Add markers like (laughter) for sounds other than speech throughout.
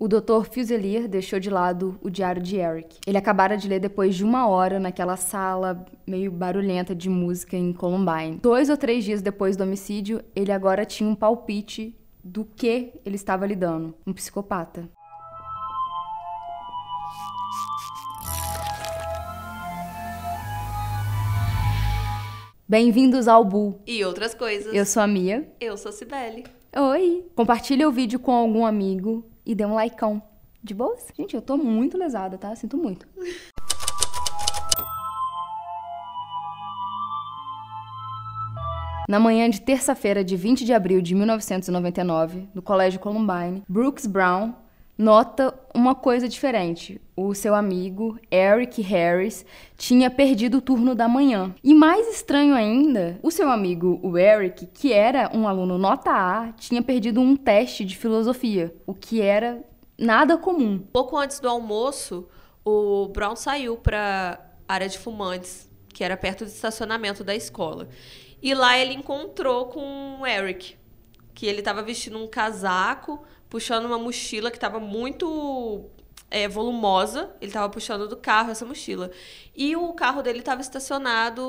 o Dr. Fuselier deixou de lado o diário de Eric. Ele acabara de ler depois de uma hora naquela sala meio barulhenta de música em Columbine. Dois ou três dias depois do homicídio, ele agora tinha um palpite do que ele estava lidando. Um psicopata. Bem-vindos ao Bull. E outras coisas. Eu sou a Mia. Eu sou a Cibele. Oi! Compartilha o vídeo com algum amigo e dê um likeão. De boas? Gente, eu tô muito lesada, tá? Sinto muito. Na manhã de terça-feira, de 20 de abril de 1999, no Colégio Columbine, Brooks Brown nota uma coisa diferente. O seu amigo, Eric Harris, tinha perdido o turno da manhã. E mais estranho ainda, o seu amigo, o Eric, que era um aluno nota A, tinha perdido um teste de filosofia, o que era nada comum. Pouco antes do almoço, o Brown saiu para área de fumantes, que era perto do estacionamento da escola. E lá ele encontrou com o Eric, que ele estava vestindo um casaco, puxando uma mochila que estava muito é, volumosa. Ele estava puxando do carro essa mochila. E o carro dele estava estacionado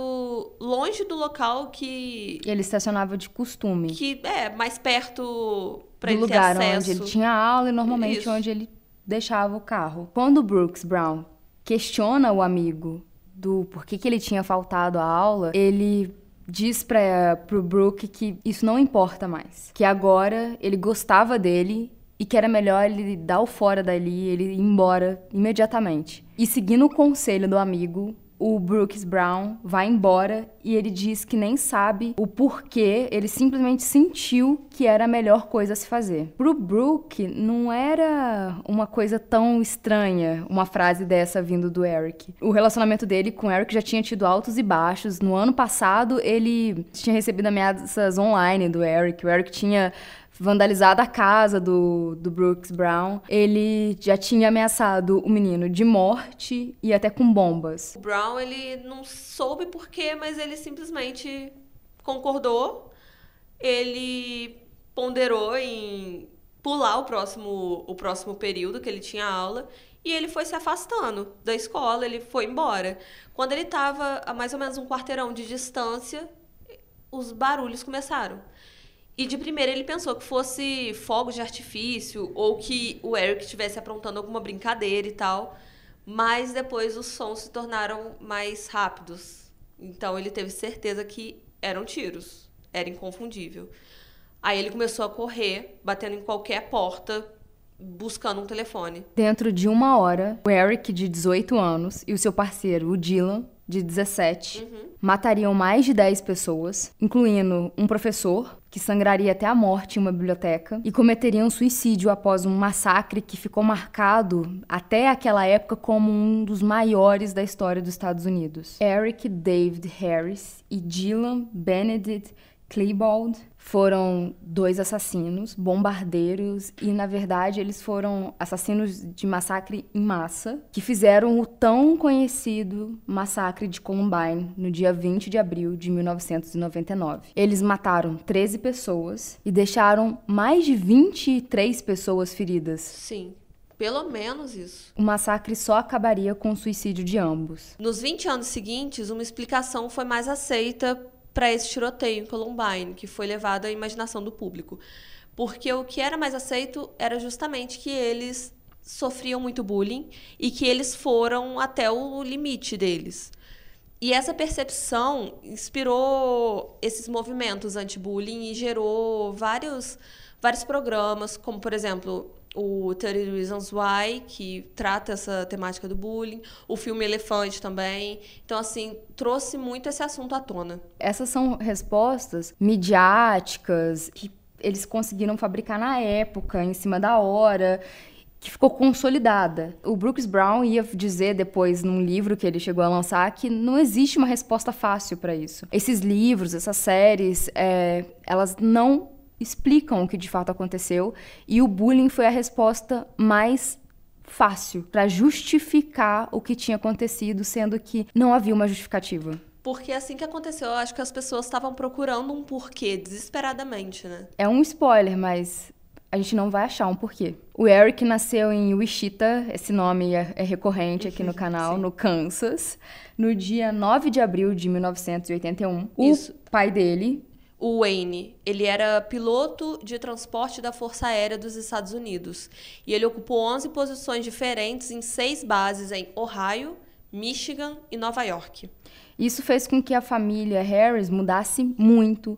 longe do local que. Ele estacionava de costume. Que é mais perto para ele lugar ter acesso. onde ele tinha aula e normalmente Isso. onde ele deixava o carro. Quando o Brooks Brown questiona o amigo do porquê que ele tinha faltado à aula, ele diz para pro Brooke que isso não importa mais, que agora ele gostava dele e que era melhor ele dar o fora dali, ele ir embora imediatamente. E seguindo o conselho do amigo, o Brooks Brown vai embora e ele diz que nem sabe o porquê, ele simplesmente sentiu que era a melhor coisa a se fazer. Pro Brooke, não era uma coisa tão estranha uma frase dessa vindo do Eric. O relacionamento dele com o Eric já tinha tido altos e baixos. No ano passado, ele tinha recebido ameaças online do Eric. O Eric tinha vandalizado a casa do, do Brooks Brown. Ele já tinha ameaçado o menino de morte e até com bombas. O Brown, ele não soube porquê, mas ele simplesmente concordou. Ele ponderou em pular o próximo, o próximo período que ele tinha aula e ele foi se afastando da escola, ele foi embora. Quando ele estava a mais ou menos um quarteirão de distância, os barulhos começaram. E de primeira ele pensou que fosse fogos de artifício ou que o Eric estivesse aprontando alguma brincadeira e tal. Mas depois os sons se tornaram mais rápidos. Então ele teve certeza que eram tiros. Era inconfundível. Aí ele começou a correr, batendo em qualquer porta, buscando um telefone. Dentro de uma hora, o Eric, de 18 anos, e o seu parceiro, o Dylan, de 17, uhum. matariam mais de 10 pessoas, incluindo um professor que sangraria até a morte em uma biblioteca e cometeriam suicídio após um massacre que ficou marcado até aquela época como um dos maiores da história dos Estados Unidos. Eric David Harris e Dylan Benedict Klebold foram dois assassinos, bombardeiros, e na verdade eles foram assassinos de massacre em massa, que fizeram o tão conhecido massacre de Columbine no dia 20 de abril de 1999. Eles mataram 13 pessoas e deixaram mais de 23 pessoas feridas. Sim. Pelo menos isso. O massacre só acabaria com o suicídio de ambos. Nos 20 anos seguintes, uma explicação foi mais aceita para esse tiroteio em Columbine, que foi levado à imaginação do público. Porque o que era mais aceito era justamente que eles sofriam muito bullying e que eles foram até o limite deles. E essa percepção inspirou esses movimentos anti-bullying e gerou vários, vários programas, como, por exemplo, o 30 Reasons Why, que trata essa temática do bullying, o filme Elefante também. Então, assim, trouxe muito esse assunto à tona. Essas são respostas midiáticas que eles conseguiram fabricar na época, em cima da hora, que ficou consolidada. O Brooks Brown ia dizer depois, num livro que ele chegou a lançar, que não existe uma resposta fácil para isso. Esses livros, essas séries, é, elas não explicam o que de fato aconteceu e o bullying foi a resposta mais fácil para justificar o que tinha acontecido, sendo que não havia uma justificativa. Porque assim que aconteceu, eu acho que as pessoas estavam procurando um porquê desesperadamente, né? É um spoiler, mas a gente não vai achar um porquê. O Eric nasceu em Wichita, esse nome é, é recorrente aqui no (laughs) canal, no Kansas, no dia 9 de abril de 1981. Isso. O pai dele, o Wayne, ele era piloto de transporte da Força Aérea dos Estados Unidos. E ele ocupou 11 posições diferentes em seis bases em Ohio, Michigan e Nova York. Isso fez com que a família Harris mudasse muito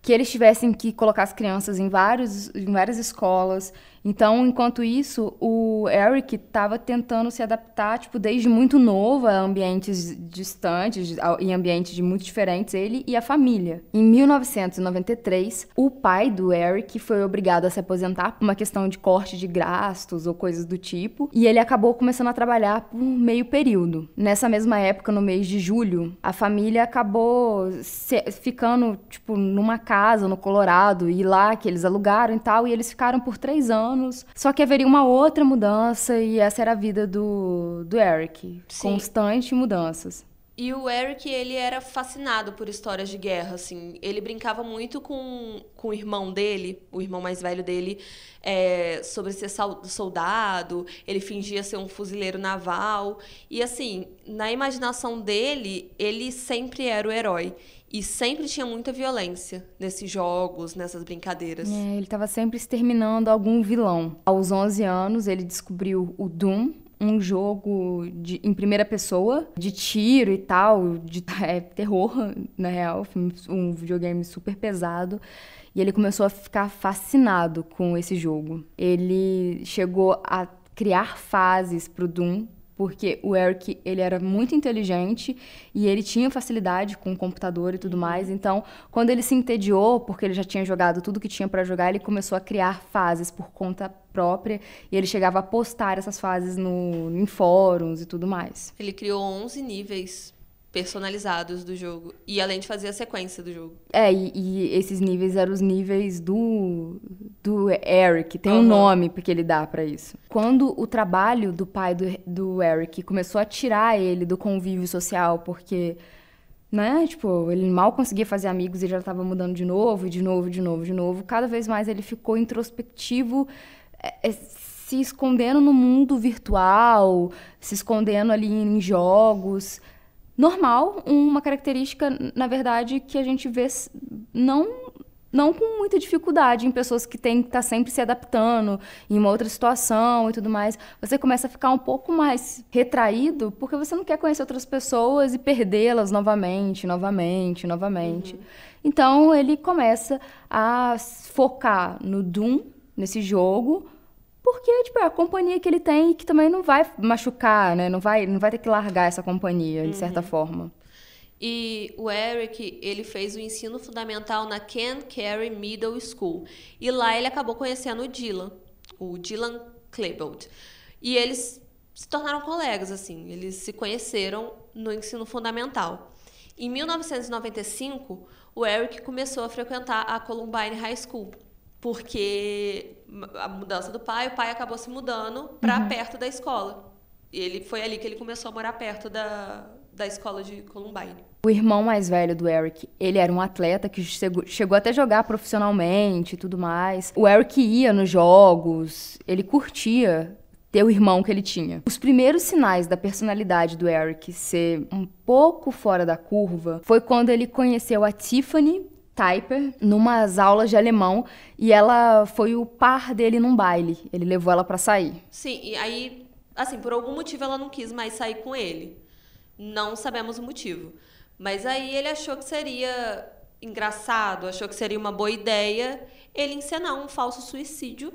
que eles tivessem que colocar as crianças em, vários, em várias escolas. Então, enquanto isso, o Eric estava tentando se adaptar, tipo, desde muito novo a ambientes distantes, em ambientes muito diferentes, ele e a família. Em 1993, o pai do Eric foi obrigado a se aposentar por uma questão de corte de gastos ou coisas do tipo, e ele acabou começando a trabalhar por meio período. Nessa mesma época, no mês de julho, a família acabou se, ficando, tipo, numa casa no Colorado, e lá que eles alugaram e tal, e eles ficaram por três anos. Só que haveria uma outra mudança, e essa era a vida do, do Eric. Sim. Constante mudanças. E o Eric, ele era fascinado por histórias de guerra, assim. Ele brincava muito com, com o irmão dele, o irmão mais velho dele, é, sobre ser soldado. Ele fingia ser um fuzileiro naval. E, assim, na imaginação dele, ele sempre era o herói. E sempre tinha muita violência nesses jogos, nessas brincadeiras. É, ele estava sempre exterminando algum vilão. Aos 11 anos, ele descobriu o Doom, um jogo de, em primeira pessoa, de tiro e tal, de (laughs) é, terror, na real, um videogame super pesado. E ele começou a ficar fascinado com esse jogo. Ele chegou a criar fases para o Doom porque o Eric ele era muito inteligente e ele tinha facilidade com o computador e tudo mais. Então, quando ele se entediou, porque ele já tinha jogado tudo que tinha para jogar, ele começou a criar fases por conta própria e ele chegava a postar essas fases no, em fóruns e tudo mais. Ele criou 11 níveis personalizados do jogo. E além de fazer a sequência do jogo. É, e, e esses níveis eram os níveis do, do Eric. Tem uhum. um nome que ele dá para isso. Quando o trabalho do pai do, do Eric começou a tirar ele do convívio social, porque né? Tipo, ele mal conseguia fazer amigos e já estava mudando de novo, de novo, de novo, de novo. Cada vez mais ele ficou introspectivo, é, é, se escondendo no mundo virtual, se escondendo ali em jogos normal, uma característica, na verdade, que a gente vê não não com muita dificuldade em pessoas que têm que estar tá sempre se adaptando em uma outra situação e tudo mais. Você começa a ficar um pouco mais retraído porque você não quer conhecer outras pessoas e perdê-las novamente, novamente, novamente. Uhum. Então ele começa a focar no Doom, nesse jogo, porque, tipo, é a companhia que ele tem que também não vai machucar, né? Não vai, não vai ter que largar essa companhia, de uhum. certa forma. E o Eric, ele fez o ensino fundamental na Ken Carey Middle School. E lá ele acabou conhecendo o Dylan, o Dylan Klebold. E eles se tornaram colegas, assim. Eles se conheceram no ensino fundamental. Em 1995, o Eric começou a frequentar a Columbine High School, porque a mudança do pai, o pai acabou se mudando para uhum. perto da escola. E ele foi ali que ele começou a morar perto da, da escola de Columbine. O irmão mais velho do Eric, ele era um atleta que chegou, chegou até a jogar profissionalmente e tudo mais. O Eric ia nos jogos, ele curtia ter o irmão que ele tinha. Os primeiros sinais da personalidade do Eric ser um pouco fora da curva foi quando ele conheceu a Tiffany Typer numas aulas de alemão e ela foi o par dele num baile. Ele levou ela para sair. Sim, e aí, assim, por algum motivo ela não quis mais sair com ele. Não sabemos o motivo. Mas aí ele achou que seria engraçado, achou que seria uma boa ideia ele encenar um falso suicídio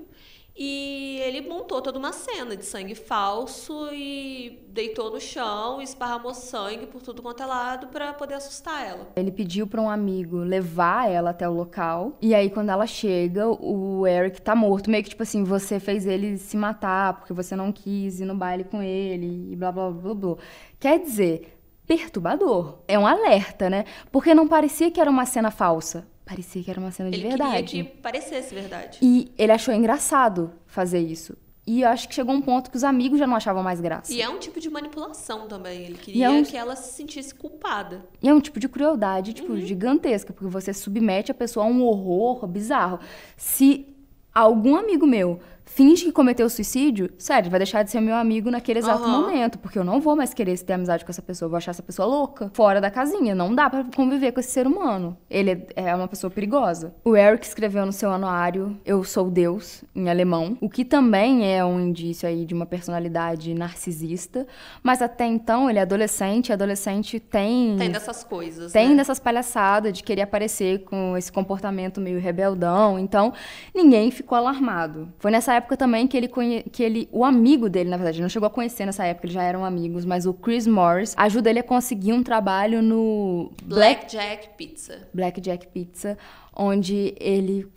e ele montou toda uma cena de sangue falso e deitou no chão, esparramou sangue por tudo quanto é lado para poder assustar ela. Ele pediu para um amigo levar ela até o local. E aí quando ela chega, o Eric tá morto, meio que tipo assim, você fez ele se matar porque você não quis ir no baile com ele e blá blá blá blá. Quer dizer, perturbador. É um alerta, né? Porque não parecia que era uma cena falsa parecia que era uma cena de ele verdade. Ele queria que parecesse verdade. E ele achou engraçado fazer isso. E eu acho que chegou um ponto que os amigos já não achavam mais graça. E é um tipo de manipulação também. Ele queria é um... que ela se sentisse culpada. E é um tipo de crueldade, tipo, uhum. gigantesca, porque você submete a pessoa a um horror bizarro. Se algum amigo meu finge que cometeu suicídio, sério, vai deixar de ser meu amigo naquele exato uhum. momento, porque eu não vou mais querer ter amizade com essa pessoa, eu vou achar essa pessoa louca, fora da casinha, não dá para conviver com esse ser humano. Ele é uma pessoa perigosa. O Eric escreveu no seu anuário Eu sou Deus em alemão, o que também é um indício aí de uma personalidade narcisista, mas até então ele é adolescente, e adolescente tem tem dessas coisas, tem né? dessas palhaçadas de querer aparecer com esse comportamento meio rebeldão, então ninguém ficou alarmado. Foi nessa época época também que ele, conhe... que ele, o amigo dele, na verdade, não chegou a conhecer nessa época, eles já eram amigos, mas o Chris Morris ajuda ele a conseguir um trabalho no Blackjack Pizza. Blackjack Pizza, onde ele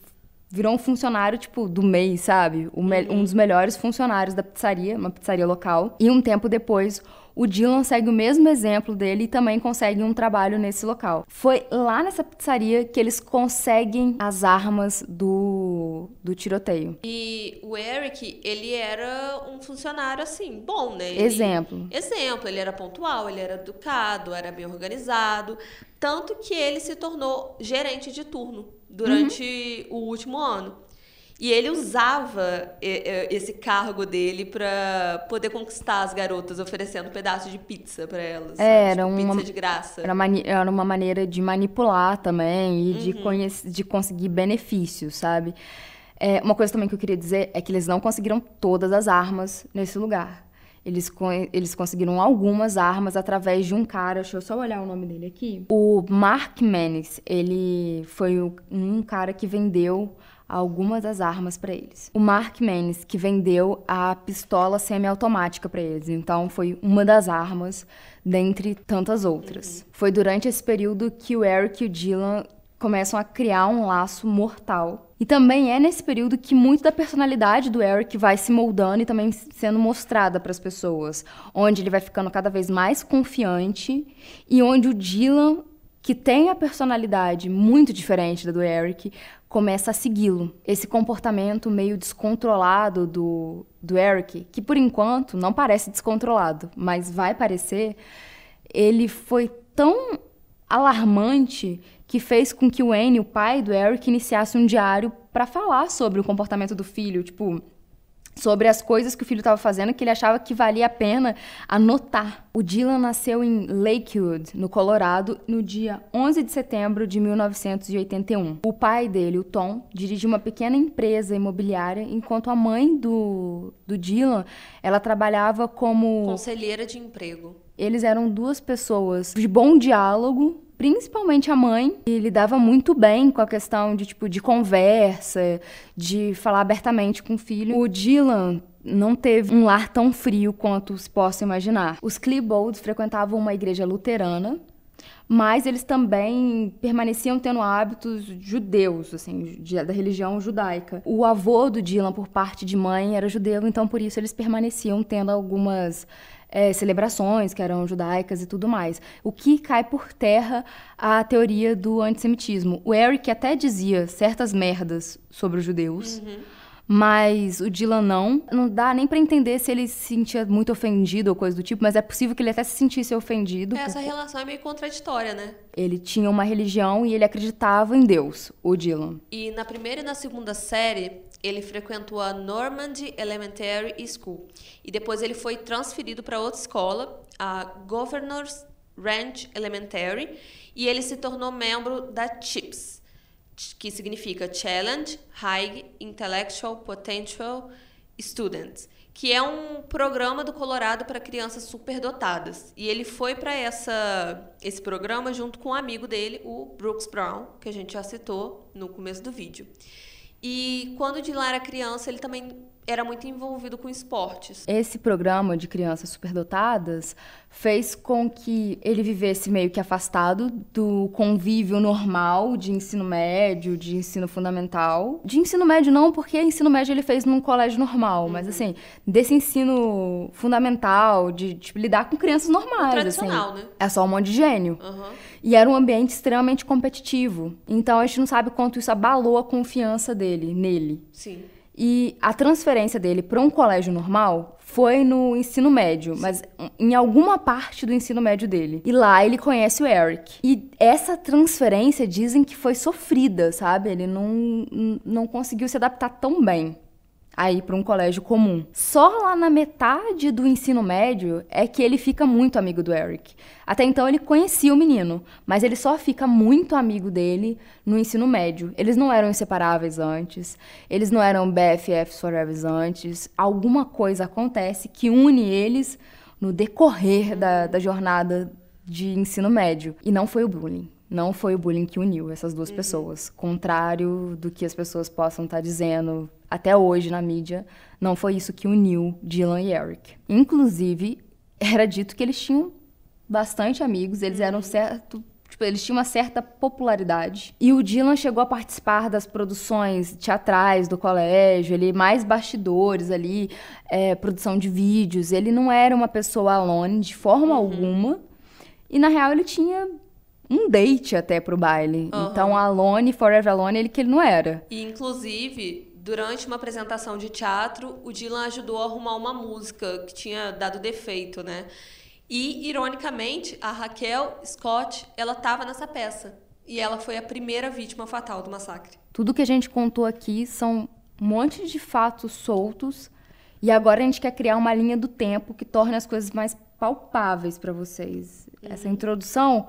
virou um funcionário, tipo, do mês, sabe? Uhum. Um dos melhores funcionários da pizzaria, uma pizzaria local. E um tempo depois, o Dylan segue o mesmo exemplo dele e também consegue um trabalho nesse local. Foi lá nessa pizzaria que eles conseguem as armas do, do tiroteio. E o Eric, ele era um funcionário assim, bom, né? Ele, exemplo. Exemplo, ele era pontual, ele era educado, era bem organizado. Tanto que ele se tornou gerente de turno durante uhum. o último ano. E ele usava esse cargo dele para poder conquistar as garotas, oferecendo um pedaço de pizza para elas. É, era tipo, uma pizza de graça. Era, era uma maneira de manipular também e uhum. de, conhecer, de conseguir benefícios, sabe? É, uma coisa também que eu queria dizer é que eles não conseguiram todas as armas nesse lugar. Eles, eles conseguiram algumas armas através de um cara, deixa eu só olhar o nome dele aqui. O Mark Menes, ele foi um cara que vendeu algumas das armas para eles. O Mark Menes, que vendeu a pistola semiautomática para eles, então foi uma das armas dentre tantas outras. Uhum. Foi durante esse período que o Eric e o Dylan começam a criar um laço mortal. E também é nesse período que muito da personalidade do Eric vai se moldando e também sendo mostrada para as pessoas, onde ele vai ficando cada vez mais confiante e onde o Dylan, que tem a personalidade muito diferente da do Eric, começa a segui-lo. Esse comportamento meio descontrolado do, do Eric, que por enquanto não parece descontrolado, mas vai parecer, ele foi tão alarmante que fez com que o Wayne, o pai do Eric, iniciasse um diário para falar sobre o comportamento do filho, tipo, sobre as coisas que o filho estava fazendo que ele achava que valia a pena anotar. O Dylan nasceu em Lakewood, no Colorado, no dia 11 de setembro de 1981. O pai dele, o Tom, dirigia uma pequena empresa imobiliária, enquanto a mãe do, do Dylan, ela trabalhava como conselheira de emprego. Eles eram duas pessoas de bom diálogo, principalmente a mãe, que lidava muito bem com a questão de tipo de conversa, de falar abertamente com o filho. O Dylan não teve um lar tão frio quanto se possa imaginar. Os Klebold frequentavam uma igreja luterana, mas eles também permaneciam tendo hábitos judeus, assim, de, da religião judaica. O avô do Dylan, por parte de mãe, era judeu, então por isso eles permaneciam tendo algumas é, celebrações que eram judaicas e tudo mais. O que cai por terra a teoria do antissemitismo. O Eric até dizia certas merdas sobre os judeus. Uhum mas o Dylan não. Não dá nem para entender se ele se sentia muito ofendido ou coisa do tipo, mas é possível que ele até se sentisse ofendido. É, essa relação é meio contraditória, né? Ele tinha uma religião e ele acreditava em Deus, o Dylan. E na primeira e na segunda série, ele frequentou a Normandy Elementary School. E depois ele foi transferido para outra escola, a Governor's Ranch Elementary, e ele se tornou membro da CHIPS que significa Challenge High Intellectual Potential Students, que é um programa do Colorado para crianças superdotadas. E ele foi para essa esse programa junto com um amigo dele, o Brooks Brown, que a gente já citou no começo do vídeo. E quando o Dylan era criança, ele também era muito envolvido com esportes. Esse programa de crianças superdotadas fez com que ele vivesse meio que afastado do convívio normal de ensino médio, de ensino fundamental. De ensino médio não, porque ensino médio ele fez num colégio normal, uhum. mas assim, desse ensino fundamental, de tipo, lidar com crianças normais. Tradicional, assim. né? É só um monte de gênio. Uhum. E era um ambiente extremamente competitivo. Então a gente não sabe quanto isso abalou a confiança dele, nele. Sim. E a transferência dele para um colégio normal foi no ensino médio, mas em alguma parte do ensino médio dele. E lá ele conhece o Eric. E essa transferência dizem que foi sofrida, sabe? Ele não, não conseguiu se adaptar tão bem a ir para um colégio comum. Só lá na metade do ensino médio é que ele fica muito amigo do Eric. Até então ele conhecia o menino, mas ele só fica muito amigo dele no ensino médio. Eles não eram inseparáveis antes, eles não eram BFFs forever antes. Alguma coisa acontece que une eles no decorrer da, da jornada de ensino médio. E não foi o bullying. Não foi o bullying que uniu essas duas uhum. pessoas. Contrário do que as pessoas possam estar dizendo até hoje na mídia, não foi isso que uniu Dylan e Eric. Inclusive, era dito que eles tinham bastante amigos, eles eram certo Tipo, eles tinham uma certa popularidade. E o Dylan chegou a participar das produções teatrais do colégio, ele mais bastidores ali, é, produção de vídeos. Ele não era uma pessoa alone de forma uhum. alguma. E na real ele tinha um date até pro baile. Uhum. Então, Alone, Forever Alone, ele que ele não era. E inclusive, durante uma apresentação de teatro, o Dylan ajudou a arrumar uma música que tinha dado defeito, né? E, ironicamente, a Raquel Scott, ela estava nessa peça. E ela foi a primeira vítima fatal do massacre. Tudo que a gente contou aqui são um monte de fatos soltos. E agora a gente quer criar uma linha do tempo que torne as coisas mais palpáveis para vocês. Uhum. Essa introdução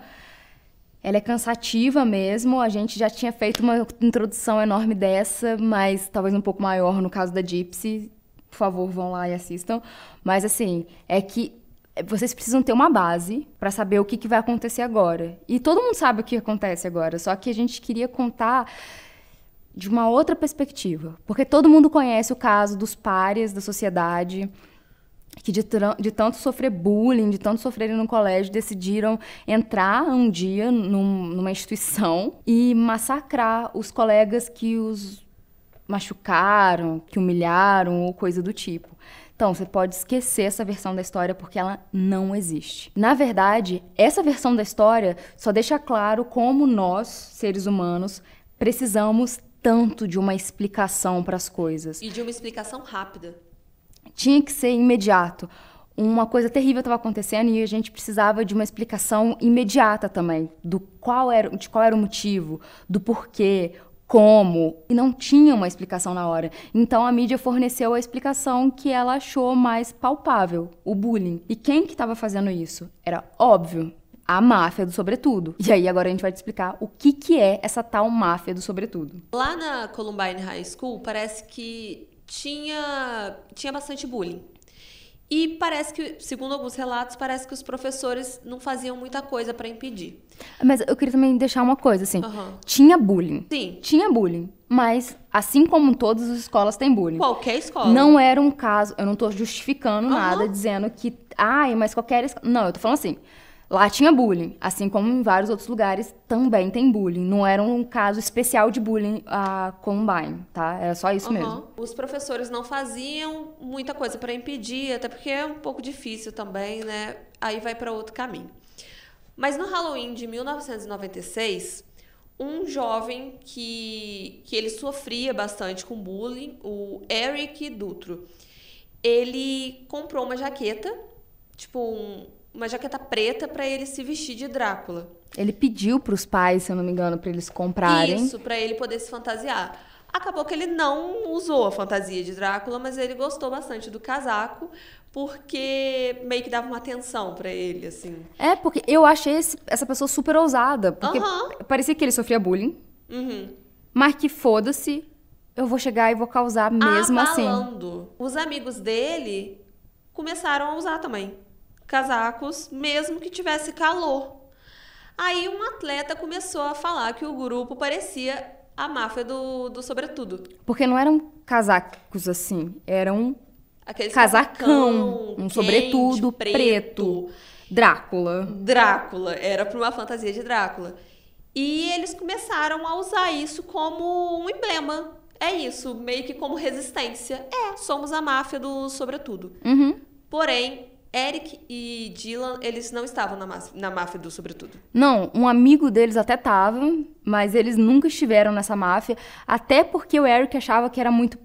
ela é cansativa mesmo. A gente já tinha feito uma introdução enorme dessa, mas talvez um pouco maior no caso da Gypsy. Por favor, vão lá e assistam. Mas assim, é que vocês precisam ter uma base para saber o que, que vai acontecer agora. E todo mundo sabe o que acontece agora, só que a gente queria contar de uma outra perspectiva. Porque todo mundo conhece o caso dos pares da sociedade que de, de, tanto sofrer bullying, de tanto sofrerem no colégio, decidiram entrar um dia num, numa instituição e massacrar os colegas que os machucaram, que humilharam ou coisa do tipo. Então, você pode esquecer essa versão da história porque ela não existe. Na verdade, essa versão da história só deixa claro como nós, seres humanos, precisamos tanto de uma explicação para as coisas. E de uma explicação rápida tinha que ser imediato. Uma coisa terrível estava acontecendo e a gente precisava de uma explicação imediata também do qual era, de qual era o motivo, do porquê, como, e não tinha uma explicação na hora. Então a mídia forneceu a explicação que ela achou mais palpável, o bullying. E quem que estava fazendo isso? Era óbvio, a máfia do sobretudo. E aí agora a gente vai te explicar o que que é essa tal máfia do sobretudo. Lá na Columbine High School parece que tinha, tinha bastante bullying. E parece que, segundo alguns relatos, parece que os professores não faziam muita coisa para impedir. Mas eu queria também deixar uma coisa, assim. Uhum. Tinha bullying. Sim. Tinha bullying. Mas, assim como todas as escolas têm bullying. Qualquer escola. Não era um caso. Eu não tô justificando uhum. nada, dizendo que. Ai, mas qualquer escola. Não, eu tô falando assim. Lá tinha bullying, assim como em vários outros lugares também tem bullying. Não era um caso especial de bullying a Combine, tá? Era só isso uhum. mesmo. Os professores não faziam muita coisa para impedir, até porque é um pouco difícil também, né? Aí vai para outro caminho. Mas no Halloween de 1996, um jovem que, que ele sofria bastante com bullying, o Eric Dutro, ele comprou uma jaqueta, tipo um uma jaqueta preta para ele se vestir de Drácula. Ele pediu para os pais, se eu não me engano, para eles comprarem. Isso, para ele poder se fantasiar. Acabou que ele não usou a fantasia de Drácula, mas ele gostou bastante do casaco, porque meio que dava uma atenção para ele, assim. É, porque eu achei esse, essa pessoa super ousada, porque uhum. parecia que ele sofria bullying. Uhum. Mas que foda-se, eu vou chegar e vou causar mesmo Abalando. assim. Os amigos dele começaram a usar também casacos, mesmo que tivesse calor. Aí um atleta começou a falar que o grupo parecia a máfia do, do sobretudo. Porque não eram casacos assim, eram Aqueles casacão, um sobretudo preto. preto. Drácula. Drácula, era para uma fantasia de Drácula. E eles começaram a usar isso como um emblema. É isso, meio que como resistência. É, somos a máfia do sobretudo. Uhum. Porém, Eric e Dylan, eles não estavam na, na máfia do Sobretudo. Não, um amigo deles até estava, mas eles nunca estiveram nessa máfia, até porque o Eric achava que era muito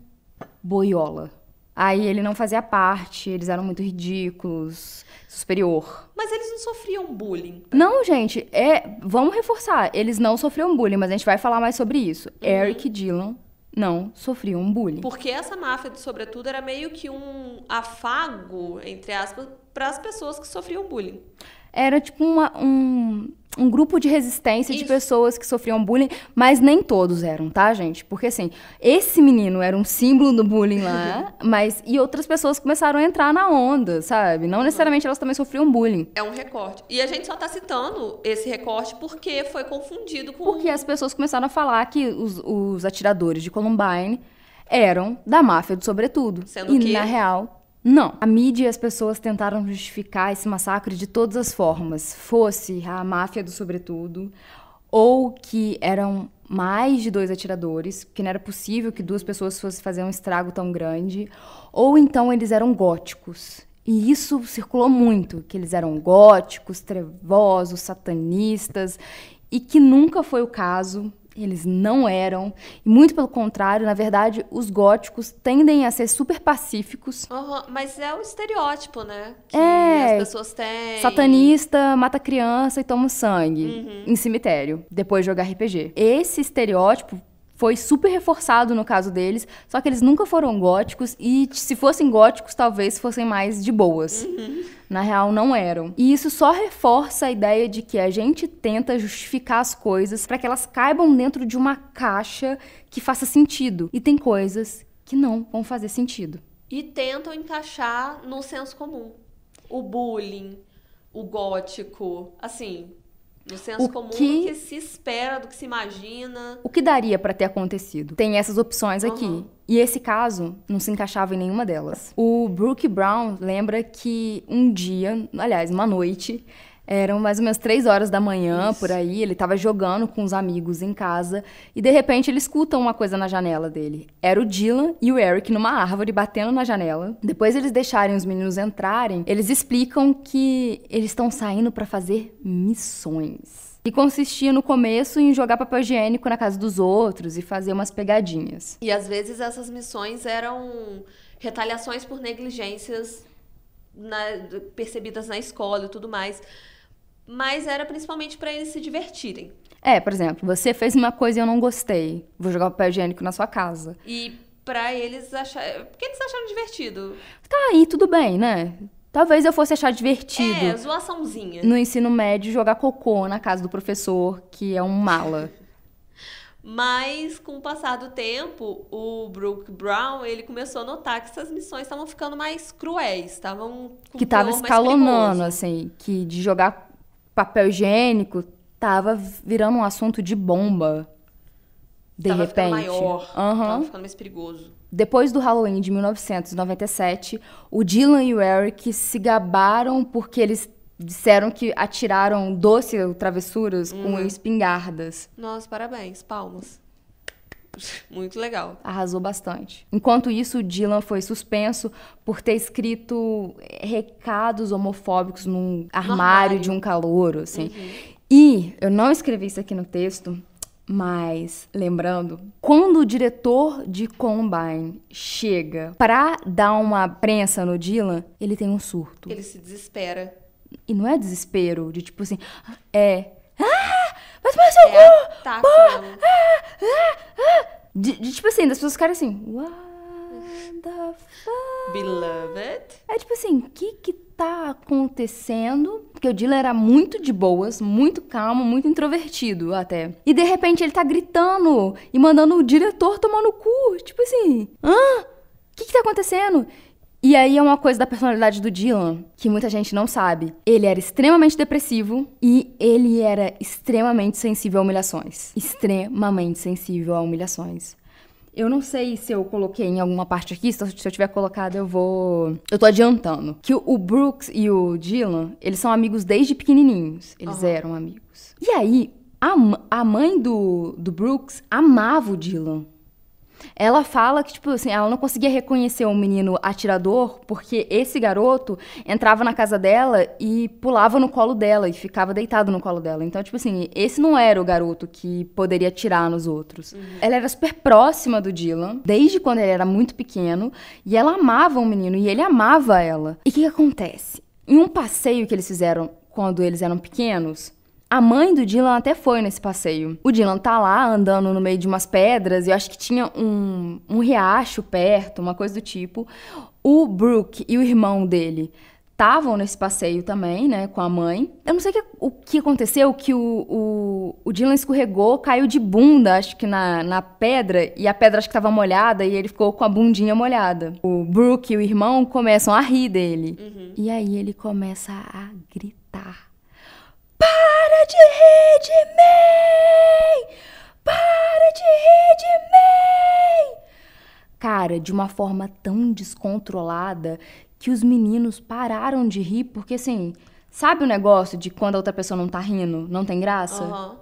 boiola. Aí ele não fazia parte, eles eram muito ridículos, superior. Mas eles não sofriam bullying. Não, gente, é, vamos reforçar, eles não sofriam bullying, mas a gente vai falar mais sobre isso. Uhum. Eric e Dylan não sofriam bullying. Porque essa máfia do sobretudo era meio que um afago, entre aspas, para as pessoas que sofriam bullying. Era tipo uma, um, um grupo de resistência Isso. de pessoas que sofriam bullying, mas nem todos eram, tá, gente? Porque assim, esse menino era um símbolo do bullying lá, (laughs) mas e outras pessoas começaram a entrar na onda, sabe? Não necessariamente elas também sofriam bullying. É um recorte. E a gente só tá citando esse recorte porque foi confundido com Porque as pessoas começaram a falar que os, os atiradores de Columbine eram da máfia do sobretudo. Sendo e que... na real não. A mídia e as pessoas tentaram justificar esse massacre de todas as formas. Fosse a máfia do sobretudo, ou que eram mais de dois atiradores, que não era possível que duas pessoas fossem fazer um estrago tão grande, ou então eles eram góticos. E isso circulou muito, que eles eram góticos, trevosos, satanistas, e que nunca foi o caso. Eles não eram. E muito pelo contrário, na verdade, os góticos tendem a ser super pacíficos. Uhum, mas é o estereótipo, né? Que é. As pessoas têm. Satanista, mata criança e toma sangue uhum. em cemitério, depois de jogar RPG. Esse estereótipo foi super reforçado no caso deles, só que eles nunca foram góticos e se fossem góticos, talvez fossem mais de boas. Uhum. Na real, não eram. E isso só reforça a ideia de que a gente tenta justificar as coisas para que elas caibam dentro de uma caixa que faça sentido. E tem coisas que não vão fazer sentido. E tentam encaixar no senso comum. O bullying, o gótico, assim, no senso o comum que... do que se espera, do que se imagina. O que daria para ter acontecido? Tem essas opções aqui. Uhum. E esse caso não se encaixava em nenhuma delas. O Brooke Brown lembra que um dia, aliás, uma noite, eram mais ou menos três horas da manhã, Isso. por aí. Ele estava jogando com os amigos em casa. E, de repente, ele escuta uma coisa na janela dele. Era o Dylan e o Eric numa árvore, batendo na janela. Depois eles deixarem os meninos entrarem, eles explicam que eles estão saindo para fazer missões. E consistia no começo em jogar papel higiênico na casa dos outros e fazer umas pegadinhas. E às vezes essas missões eram retaliações por negligências na, percebidas na escola e tudo mais mas era principalmente para eles se divertirem. É, por exemplo, você fez uma coisa e eu não gostei. Vou jogar papel higiênico na sua casa. E para eles achar, porque eles acharam divertido. Tá aí, tudo bem, né? Talvez eu fosse achar divertido. É, zoaçãozinha. No ensino médio, jogar cocô na casa do professor, que é um mala. (laughs) Mas, com o passar do tempo, o Brooke Brown, ele começou a notar que essas missões estavam ficando mais cruéis, estavam Que estava escalonando, assim, que de jogar papel higiênico tava virando um assunto de bomba. De tava repente. maior, uhum. tava ficando mais perigoso. Depois do Halloween de 1997, o Dylan e o Eric se gabaram porque eles disseram que atiraram doce travessuras hum. com espingardas. Nossa, parabéns, palmas. Muito legal. Arrasou bastante. Enquanto isso, o Dylan foi suspenso por ter escrito recados homofóbicos num armário, armário. de um calouro, assim. Uhum. E eu não escrevi isso aqui no texto, mas lembrando, quando o diretor de Combine chega pra dar uma prensa no Dylan, ele tem um surto. Ele se desespera. E não é desespero de tipo assim, é. Ah! Mas mais seu é cu! Tá, ah, ah, ah. De, de, tipo assim, das pessoas ficarem assim, what the fuck? Beloved. É tipo assim, o que que tá acontecendo? Porque o Dylan era muito de boas, muito calmo, muito introvertido até. E de repente ele tá gritando e mandando o diretor tomar no cu. Tipo assim, hã? O que que tá acontecendo? E aí é uma coisa da personalidade do Dylan que muita gente não sabe. Ele era extremamente depressivo e ele era extremamente sensível a humilhações. Extremamente sensível a humilhações. Eu não sei se eu coloquei em alguma parte aqui, se eu tiver colocado eu vou... Eu tô adiantando. Que o Brooks e o Dylan, eles são amigos desde pequenininhos. Eles uhum. eram amigos. E aí, a, a mãe do, do Brooks amava o Dylan. Ela fala que, tipo assim, ela não conseguia reconhecer o um menino atirador porque esse garoto entrava na casa dela e pulava no colo dela e ficava deitado no colo dela. Então, tipo assim, esse não era o garoto que poderia atirar nos outros. Uhum. Ela era super próxima do Dylan, desde quando ele era muito pequeno, e ela amava o menino e ele amava ela. E o que, que acontece? Em um passeio que eles fizeram quando eles eram pequenos, a mãe do Dylan até foi nesse passeio. O Dylan tá lá andando no meio de umas pedras, e eu acho que tinha um, um riacho perto, uma coisa do tipo. O Brooke e o irmão dele estavam nesse passeio também, né, com a mãe. Eu não sei que, o que aconteceu, que o, o, o, Dylan escorregou, caiu de bunda, acho que na, na pedra, e a pedra acho que estava molhada, e ele ficou com a bundinha molhada. O Brooke e o irmão começam a rir dele. Uhum. E aí ele começa a gritar. Para de rir de mim! Para de rir de mim! Cara, de uma forma tão descontrolada que os meninos pararam de rir, porque assim, sabe o negócio de quando a outra pessoa não tá rindo, não tem graça? Uhum.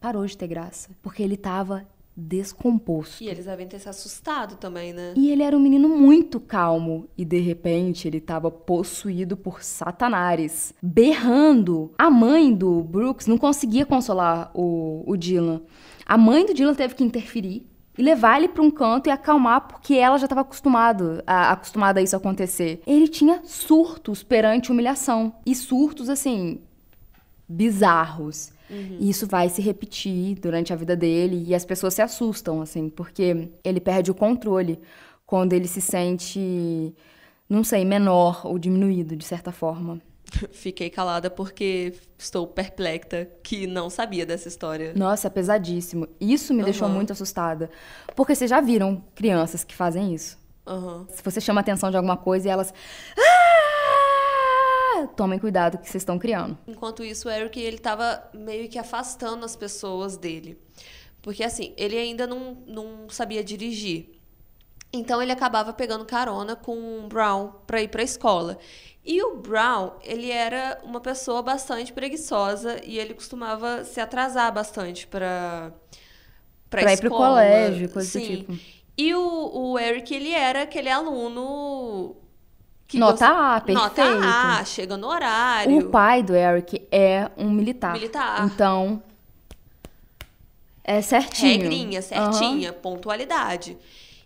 Parou de ter graça. Porque ele tava descomposto. E eles devem ter se assustado também, né? E ele era um menino muito calmo. E de repente ele estava possuído por satanares, berrando. A mãe do Brooks não conseguia consolar o, o Dylan. A mãe do Dylan teve que interferir e levar ele para um canto e acalmar, porque ela já estava acostumado a, acostumada a isso acontecer. Ele tinha surtos perante humilhação. E surtos, assim, bizarros. Uhum. E isso vai se repetir durante a vida dele e as pessoas se assustam, assim, porque ele perde o controle quando ele se sente, não sei, menor ou diminuído, de certa forma. (laughs) Fiquei calada porque estou perplexa que não sabia dessa história. Nossa, é pesadíssimo. Isso me uhum. deixou muito assustada. Porque vocês já viram crianças que fazem isso. Uhum. Se você chama a atenção de alguma coisa e elas. Ah! Tomem cuidado que vocês estão criando. Enquanto isso, o Eric, ele tava meio que afastando as pessoas dele. Porque, assim, ele ainda não, não sabia dirigir. Então, ele acabava pegando carona com o Brown para ir para a escola. E o Brown, ele era uma pessoa bastante preguiçosa e ele costumava se atrasar bastante para para ir pro colégio, coisa Sim. do tipo. E o, o Eric, ele era aquele aluno nota A, perfeito. Nota A, chega no horário. O pai do Eric é um militar. Militar. Então, é certinho. Regrinha, certinha, uhum. pontualidade.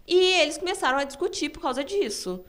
E eles começaram a discutir por causa disso.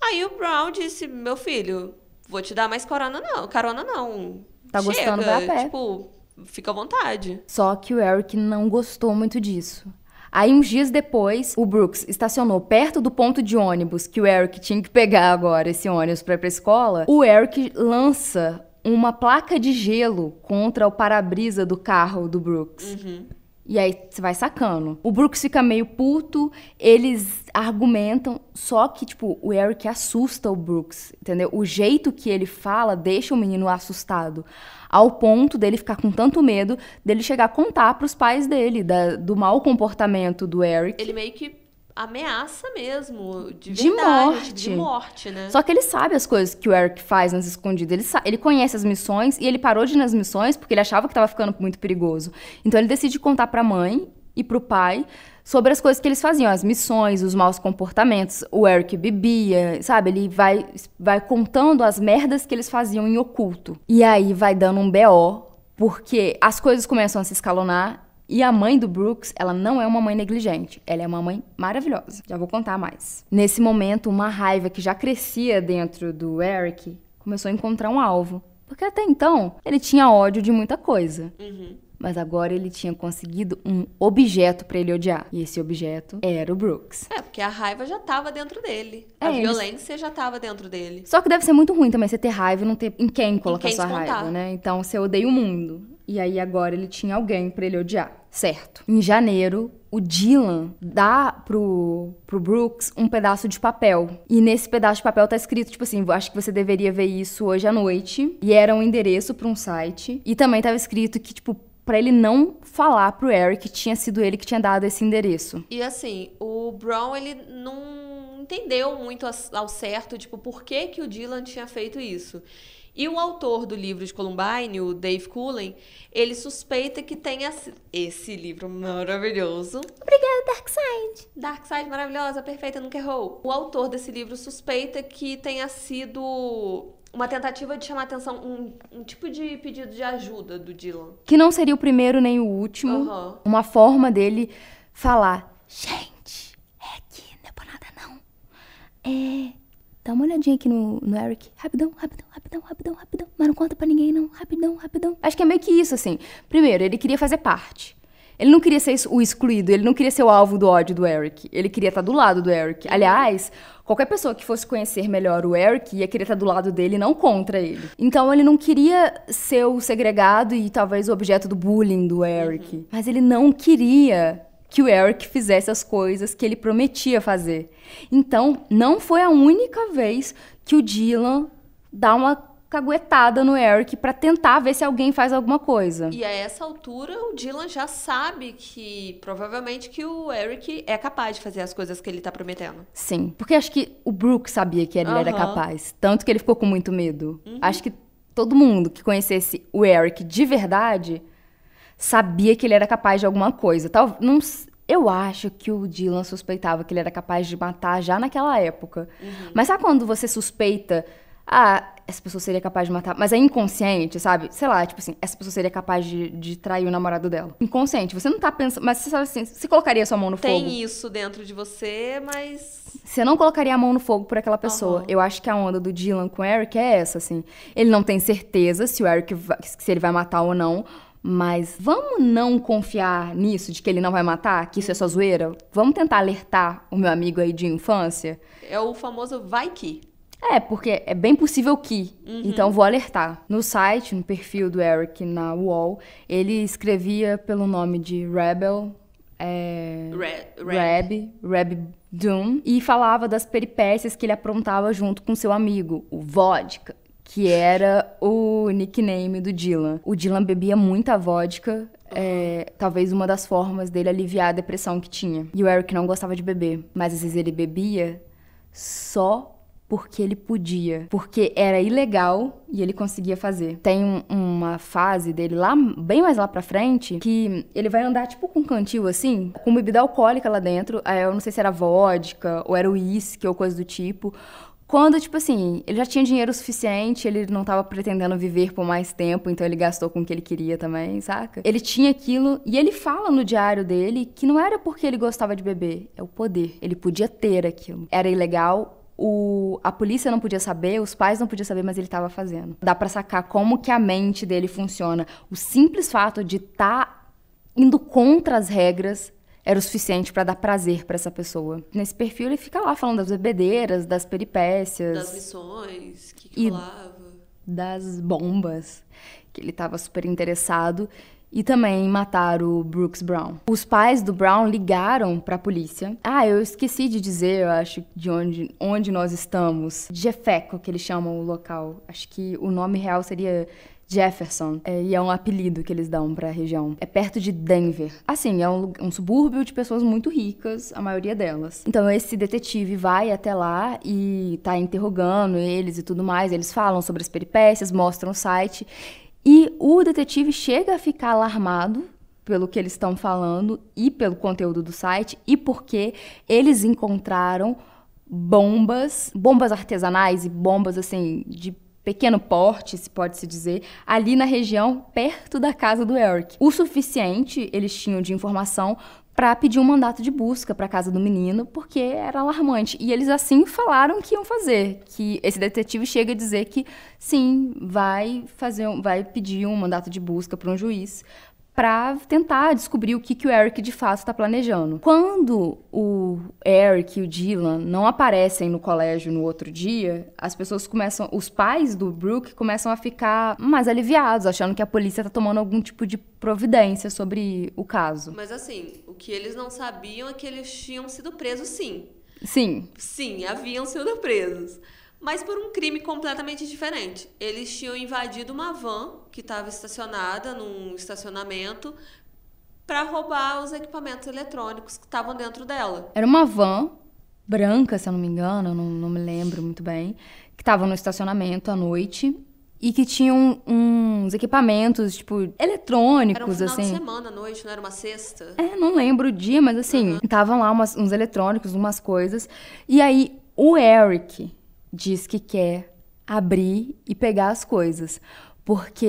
Aí o Brown disse, meu filho, vou te dar mais carona não, carona não. Tá Chega, gostando, vai a pé. Tipo, fica à vontade. Só que o Eric não gostou muito disso. Aí, uns dias depois, o Brooks estacionou perto do ponto de ônibus que o Eric tinha que pegar agora, esse ônibus para ir pra escola. O Eric lança uma placa de gelo contra o para-brisa do carro do Brooks. Uhum. E aí você vai sacando. O Brooks fica meio puto, eles argumentam, só que, tipo, o Eric assusta o Brooks, entendeu? O jeito que ele fala deixa o menino assustado. Ao ponto dele ficar com tanto medo dele chegar a contar pros pais dele da, do mau comportamento do Eric. Ele meio que ameaça mesmo, de, de morte. De morte, né? Só que ele sabe as coisas que o Eric faz nas escondidas. Ele, ele conhece as missões e ele parou de ir nas missões porque ele achava que estava ficando muito perigoso. Então ele decide contar para a mãe e para o pai sobre as coisas que eles faziam, as missões, os maus comportamentos. O Eric bebia, sabe? Ele vai, vai contando as merdas que eles faziam em oculto. E aí vai dando um BO, porque as coisas começam a se escalonar e a mãe do Brooks, ela não é uma mãe negligente, ela é uma mãe maravilhosa. Já vou contar mais. Nesse momento, uma raiva que já crescia dentro do Eric começou a encontrar um alvo. Porque até então, ele tinha ódio de muita coisa. Uhum. Mas agora ele tinha conseguido um objeto para ele odiar. E esse objeto era o Brooks. É, porque a raiva já tava dentro dele. É, a violência já tava dentro dele. Só que deve ser muito ruim também você ter raiva e não ter em quem colocar em quem sua descontar. raiva, né? Então você odeia o mundo. E aí agora ele tinha alguém para ele odiar. Certo. Em janeiro, o Dylan dá pro, pro Brooks um pedaço de papel. E nesse pedaço de papel tá escrito, tipo assim, acho que você deveria ver isso hoje à noite. E era um endereço para um site. E também tava escrito que, tipo, para ele não falar pro Eric que tinha sido ele que tinha dado esse endereço. E assim, o Brown, ele não entendeu muito ao certo, tipo, por que, que o Dylan tinha feito isso. E o autor do livro de Columbine, o Dave Cullen, ele suspeita que tenha esse livro maravilhoso. Obrigada, Darkseid. Darkseid maravilhosa, perfeita, nunca errou. O autor desse livro suspeita que tenha sido uma tentativa de chamar atenção, um, um, tipo de pedido de ajuda do Dylan. Que não seria o primeiro nem o último. Uhum. Uma forma dele falar: gente, é aqui, não é por nada não. É. Dá uma olhadinha aqui no, no Eric. Rapidão, rapidão, rapidão, rapidão, rapidão. Mas não conta pra ninguém, não. Rapidão, rapidão. Acho que é meio que isso, assim. Primeiro, ele queria fazer parte. Ele não queria ser o excluído, ele não queria ser o alvo do ódio do Eric. Ele queria estar do lado do Eric. Aliás, qualquer pessoa que fosse conhecer melhor o Eric ia querer estar do lado dele, não contra ele. Então ele não queria ser o segregado e talvez o objeto do bullying do Eric. Uhum. Mas ele não queria que o Eric fizesse as coisas que ele prometia fazer. Então, não foi a única vez que o Dylan dá uma caguetada no Eric para tentar ver se alguém faz alguma coisa. E a essa altura o Dylan já sabe que provavelmente que o Eric é capaz de fazer as coisas que ele tá prometendo. Sim, porque acho que o Brooke sabia que ele uhum. era capaz, tanto que ele ficou com muito medo. Uhum. Acho que todo mundo que conhecesse o Eric de verdade sabia que ele era capaz de alguma coisa. Tal, não, eu acho que o Dylan suspeitava que ele era capaz de matar já naquela época. Uhum. Mas sabe quando você suspeita ah, essa pessoa seria capaz de matar, mas é inconsciente, sabe? Sei lá, tipo assim, essa pessoa seria capaz de, de trair o namorado dela. Inconsciente, você não tá pensando, mas você sabe assim, você colocaria sua mão no Tem fogo. Tem isso dentro de você, mas. Você não colocaria a mão no fogo por aquela pessoa. Uhum. Eu acho que a onda do Dylan com o Eric é essa, assim. Ele não tem certeza se o Eric vai, se ele vai matar ou não. Mas vamos não confiar nisso, de que ele não vai matar, que isso é só zoeira? Vamos tentar alertar o meu amigo aí de infância? É o famoso vai que. É, porque é bem possível que. Uhum. Então vou alertar. No site, no perfil do Eric na Wall, ele escrevia pelo nome de Rebel. É, Reb, Reb, Reb Doom, e falava das peripécias que ele aprontava junto com seu amigo, o Vodka, que era o nickname do Dylan. O Dylan bebia muita vodka, é, talvez uma das formas dele aliviar a depressão que tinha. E o Eric não gostava de beber, mas às vezes ele bebia só porque ele podia, porque era ilegal e ele conseguia fazer. Tem um, uma fase dele lá, bem mais lá pra frente, que ele vai andar tipo com um cantil assim, com bebida alcoólica lá dentro. Eu não sei se era vodka ou era uísque ou coisa do tipo. Quando, tipo assim, ele já tinha dinheiro suficiente, ele não tava pretendendo viver por mais tempo, então ele gastou com o que ele queria também, saca? Ele tinha aquilo, e ele fala no diário dele que não era porque ele gostava de beber, é o poder. Ele podia ter aquilo. Era ilegal, o, a polícia não podia saber, os pais não podiam saber, mas ele estava fazendo. Dá para sacar como que a mente dele funciona. O simples fato de estar tá indo contra as regras era o suficiente para dar prazer para essa pessoa. Nesse perfil ele fica lá falando das bebedeiras, das peripécias, das missões que, que falava, das bombas, que ele estava super interessado e também matar o Brooks Brown. Os pais do Brown ligaram para a polícia. Ah, eu esqueci de dizer, eu acho, de onde, onde nós estamos. Jeffeco, que eles chamam o local. Acho que o nome real seria Jefferson, é, e é um apelido que eles dão para a região. É perto de Denver. Assim, é um, um, subúrbio de pessoas muito ricas, a maioria delas. Então esse detetive vai até lá e tá interrogando eles e tudo mais. Eles falam sobre as peripécias, mostram o site e o detetive chega a ficar alarmado pelo que eles estão falando e pelo conteúdo do site e porque eles encontraram bombas, bombas artesanais e bombas assim de pequeno porte, se pode se dizer, ali na região perto da casa do Eric. O suficiente eles tinham de informação para pedir um mandato de busca para a casa do menino, porque era alarmante. E eles assim falaram que iam fazer, que esse detetive chega a dizer que sim, vai fazer, vai pedir um mandato de busca para um juiz para tentar descobrir o que, que o Eric de fato está planejando. Quando o Eric e o Dylan não aparecem no colégio no outro dia, as pessoas começam, os pais do Brooke começam a ficar mais aliviados, achando que a polícia está tomando algum tipo de providência sobre o caso. Mas assim, o que eles não sabiam é que eles tinham sido presos sim. Sim. Sim, haviam sido presos mas por um crime completamente diferente. Eles tinham invadido uma van que estava estacionada num estacionamento para roubar os equipamentos eletrônicos que estavam dentro dela. Era uma van branca, se eu não me engano, não, não me lembro muito bem, que tava no estacionamento à noite e que tinham uns equipamentos, tipo, eletrônicos, Era um final assim. de semana à noite, não era uma sexta? É, não lembro o dia, mas assim, estavam lá umas- uns eletrônicos, umas coisas. E aí o Eric diz que quer abrir e pegar as coisas. Porque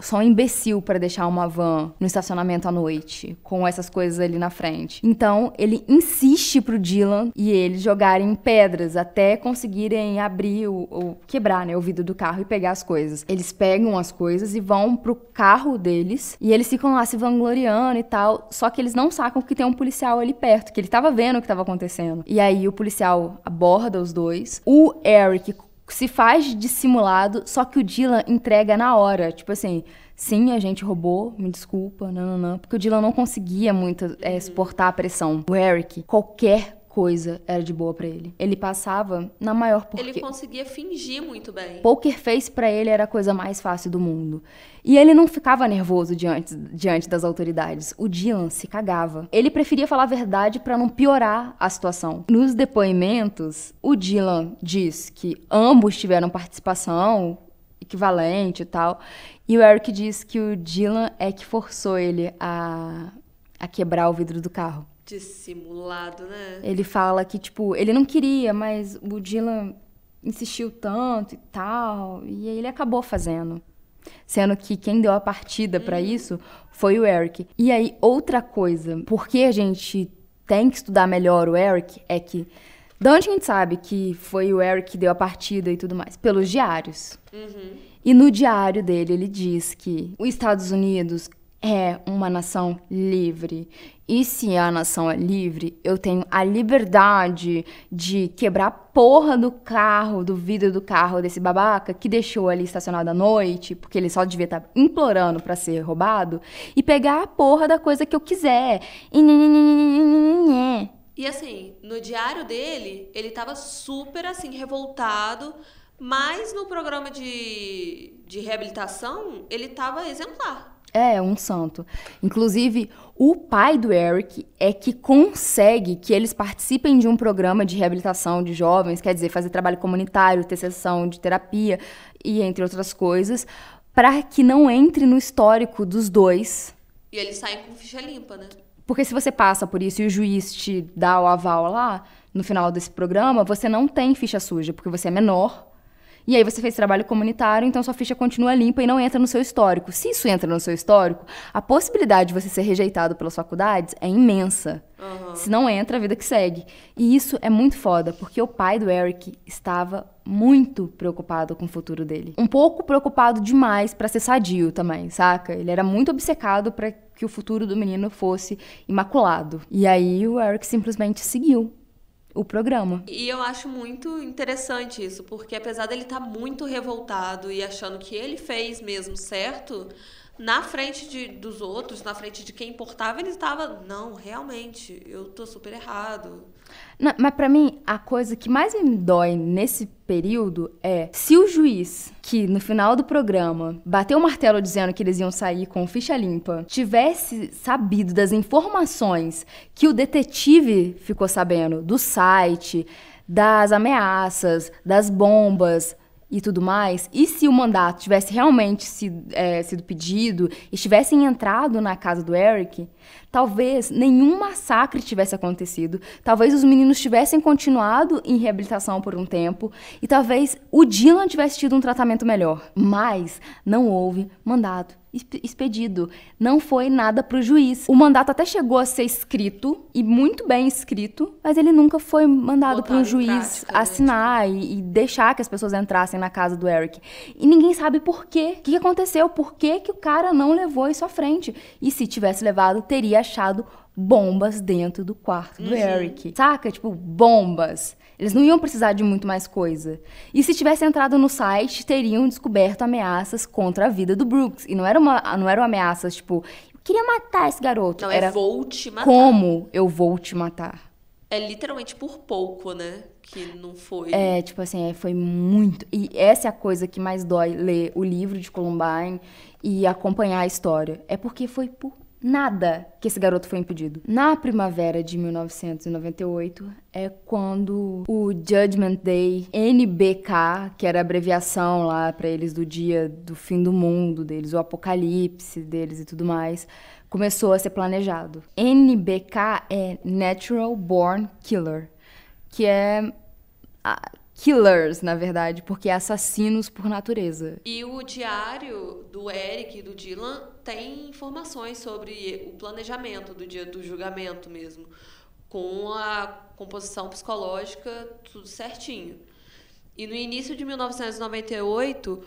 só um imbecil para deixar uma van no estacionamento à noite, com essas coisas ali na frente. Então, ele insiste pro Dylan e eles jogarem pedras até conseguirem abrir o, o- quebrar, né, o vidro do carro e pegar as coisas. Eles pegam as coisas e vão pro carro deles e eles ficam lá se vangloriando e tal, só que eles não sacam que tem um policial ali perto, que ele tava vendo o que tava acontecendo. E aí o policial aborda os dois. O Eric se faz dissimulado, só que o Dylan entrega na hora. Tipo assim, sim, a gente roubou, me desculpa, não, não, não. Porque o Dylan não conseguia muito é, suportar a pressão. O Eric, qualquer coisa era de boa pra ele. Ele passava na maior porque... Ele conseguia fingir muito bem. Poker face pra ele era a coisa mais fácil do mundo. E ele não ficava nervoso diante, diante das autoridades. O Dylan se cagava. Ele preferia falar a verdade pra não piorar a situação. Nos depoimentos, o Dylan diz que ambos tiveram participação equivalente e tal. E o Eric diz que o Dylan é que forçou ele a, a quebrar o vidro do carro. Dissimulado, né? Ele fala que, tipo, ele não queria, mas o Dylan insistiu tanto e tal, e aí ele acabou fazendo. Sendo que quem deu a partida pra isso foi o Eric. E aí, outra coisa, porque a gente tem que estudar melhor o Eric, é que. De onde a gente sabe que foi o Eric que deu a partida e tudo mais? Pelos diários. E no diário dele, ele diz que os Estados Unidos é uma nação livre. E se a nação é livre, eu tenho a liberdade de quebrar a porra do carro, do vidro do carro desse babaca que deixou ali estacionado à noite, porque ele só devia estar implorando para ser roubado, e pegar a porra da coisa que eu quiser. E assim, no diário dele, ele tava super assim, revoltado, mas no programa de, de reabilitação, ele tava exemplar. É, um santo. Inclusive, o pai do Eric é que consegue que eles participem de um programa de reabilitação de jovens, quer dizer, fazer trabalho comunitário, ter sessão de terapia e entre outras coisas, para que não entre no histórico dos dois. E eles saem com ficha limpa, né? Porque se você passa por isso e o juiz te dá o aval lá, no final desse programa, você não tem ficha suja, porque você é menor. E aí você fez trabalho comunitário, então sua ficha continua limpa e não entra no seu histórico. Se isso entra no seu histórico, a possibilidade de você ser rejeitado pelas faculdades é imensa. Se não entra, a vida que segue. E isso é muito foda, porque o pai do Eric estava muito preocupado com o futuro dele. Um pouco preocupado demais pra ser sadio também, saca? Ele era muito obcecado pra que o futuro do menino fosse imaculado. E aí o Eric simplesmente seguiu o programa. E eu acho muito interessante isso, porque apesar dele estar muito revoltado e achando que ele fez mesmo certo, na frente de, dos outros, na frente de quem importava, ele estava, não, realmente, eu tô super errado. Não, mas pra mim, a coisa que mais me dói nesse período é se o juiz, que no final do programa bateu o martelo dizendo que eles iam sair com ficha limpa, tivesse sabido das informações que o detetive ficou sabendo do site, das ameaças, das bombas, e tudo mais, e se o mandato tivesse realmente sido, é, sido pedido e tivessem entrado na casa do Eric, talvez nenhum massacre tivesse acontecido, talvez os meninos tivessem continuado em reabilitação por um tempo e talvez o Dylan tivesse tido um tratamento melhor. Mas não houve mandato expedido. Não foi nada pro juiz. O mandato até chegou a ser escrito, e muito bem escrito, mas ele nunca foi mandado para um juiz prática, né? assinar e, e deixar que as pessoas entrassem na casa do Eric. E ninguém sabe por quê. O que aconteceu? Por que, que o cara não levou isso à frente? E se tivesse levado, teria achado bombas dentro do quarto do Eric. Saca? Tipo, bombas. Eles não iam precisar de muito mais coisa. E se tivesse entrado no site, teriam descoberto ameaças contra a vida do Brooks. E não, era uma, não eram ameaças tipo, eu queria matar esse garoto. Não, era é vou te matar. como eu vou te matar. É literalmente por pouco, né? Que não foi. É, tipo assim, é, foi muito. E essa é a coisa que mais dói ler o livro de Columbine e acompanhar a história. É porque foi por nada que esse garoto foi impedido. Na primavera de 1998 é quando o Judgment Day NBK, que era a abreviação lá para eles do dia do fim do mundo deles, o apocalipse deles e tudo mais, começou a ser planejado. NBK é Natural Born Killer, que é killers, na verdade, porque é assassinos por natureza. E o diário do Eric e do Dylan tem informações sobre o planejamento do dia do julgamento mesmo, com a composição psicológica tudo certinho. E no início de 1998,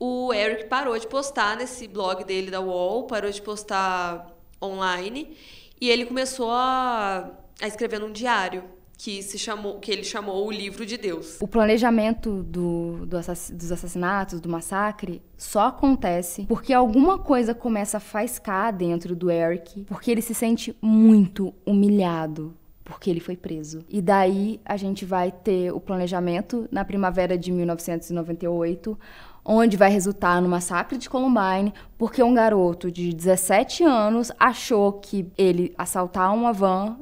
o Eric parou de postar nesse blog dele da Wall, parou de postar online e ele começou a, a escrever num diário que se chamou que ele chamou o livro de Deus. O planejamento do, do assass dos assassinatos, do massacre, só acontece porque alguma coisa começa a faiscar dentro do Eric, porque ele se sente muito humilhado porque ele foi preso. E daí a gente vai ter o planejamento na primavera de 1998, onde vai resultar no massacre de Columbine, porque um garoto de 17 anos achou que ele assaltar uma van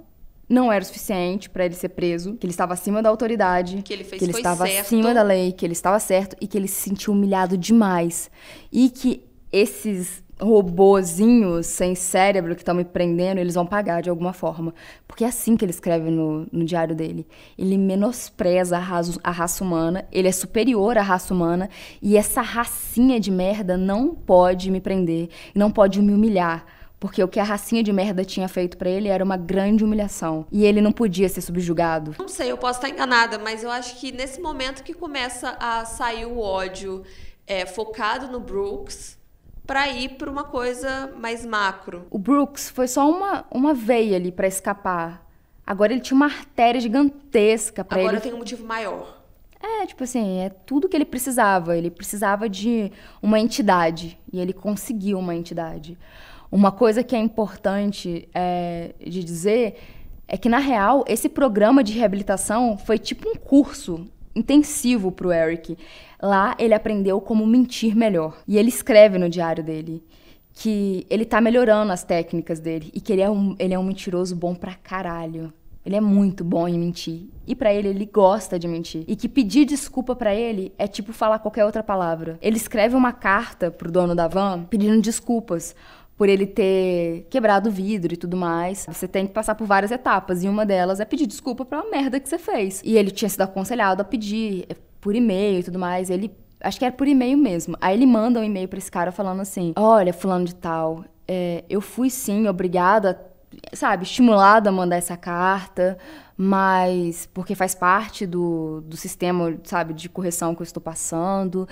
não era o suficiente para ele ser preso, que ele estava acima da autoridade, que ele, fez que ele estava certo. acima da lei, que ele estava certo e que ele se sentiu humilhado demais. E que esses robozinhos sem cérebro que estão me prendendo, eles vão pagar de alguma forma. Porque é assim que ele escreve no, no diário dele. Ele menospreza a raça, a raça humana, ele é superior à raça humana, e essa racinha de merda não pode me prender, não pode me humilhar porque o que a racinha de merda tinha feito para ele era uma grande humilhação. E ele não podia ser subjugado. Não sei, eu posso estar enganada, mas eu acho que nesse momento que começa a sair o ódio é, focado no Brooks para ir para uma coisa mais macro. O Brooks foi só uma, uma veia ali para escapar. Agora ele tinha uma artéria gigantesca para ele. Agora tem um motivo maior. É, tipo assim, é tudo que ele precisava. Ele precisava de uma entidade. E ele conseguiu uma entidade. Uma coisa que é importante é, de dizer é que, na real, esse programa de reabilitação foi tipo um curso intensivo para o Eric. Lá ele aprendeu como mentir melhor. E ele escreve no diário dele que ele tá melhorando as técnicas dele e que ele é um, ele é um mentiroso bom pra caralho. Ele é muito bom em mentir. E para ele, ele gosta de mentir. E que pedir desculpa para ele é tipo falar qualquer outra palavra. Ele escreve uma carta pro dono da van pedindo desculpas por ele ter quebrado o vidro e tudo mais. Você tem que passar por várias etapas e uma delas é pedir desculpa pela merda que você fez. E ele tinha sido aconselhado a pedir eh, por e-mail e tudo mais. Ele acho que era por e-mail mesmo. Aí ele manda um e-mail para esse cara falando assim: "Olha, fulano de tal, é, eu fui sim obrigada, sabe, estimulada a mandar essa carta, mas porque faz parte do, do sistema, sabe, de correção que eu estou passando.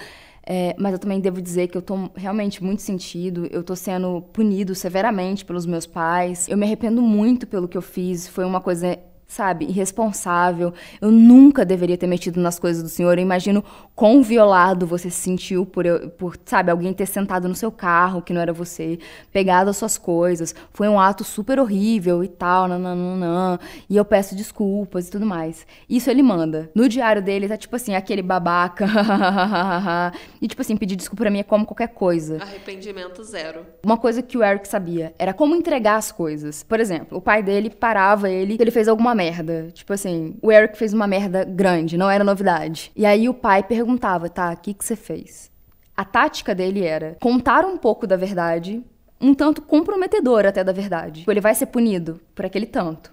É, mas eu também devo dizer que eu tô realmente muito sentido. Eu tô sendo punido severamente pelos meus pais. Eu me arrependo muito pelo que eu fiz. Foi uma coisa sabe, irresponsável. Eu nunca deveria ter metido nas coisas do senhor. Eu imagino quão violado você se sentiu por, por, sabe, alguém ter sentado no seu carro, que não era você, pegado as suas coisas. Foi um ato super horrível e tal, nananã. E eu peço desculpas e tudo mais. Isso ele manda. No diário dele tá tipo assim, aquele babaca. (laughs) e tipo assim, pedir desculpa pra mim é como qualquer coisa. Arrependimento zero. Uma coisa que o Eric sabia era como entregar as coisas. Por exemplo, o pai dele parava ele, ele fez alguma merda. Tipo assim, o Eric fez uma merda grande, não era novidade. E aí o pai perguntava, tá, o que, que você fez? A tática dele era contar um pouco da verdade, um tanto comprometedor até da verdade. Ele vai ser punido por aquele tanto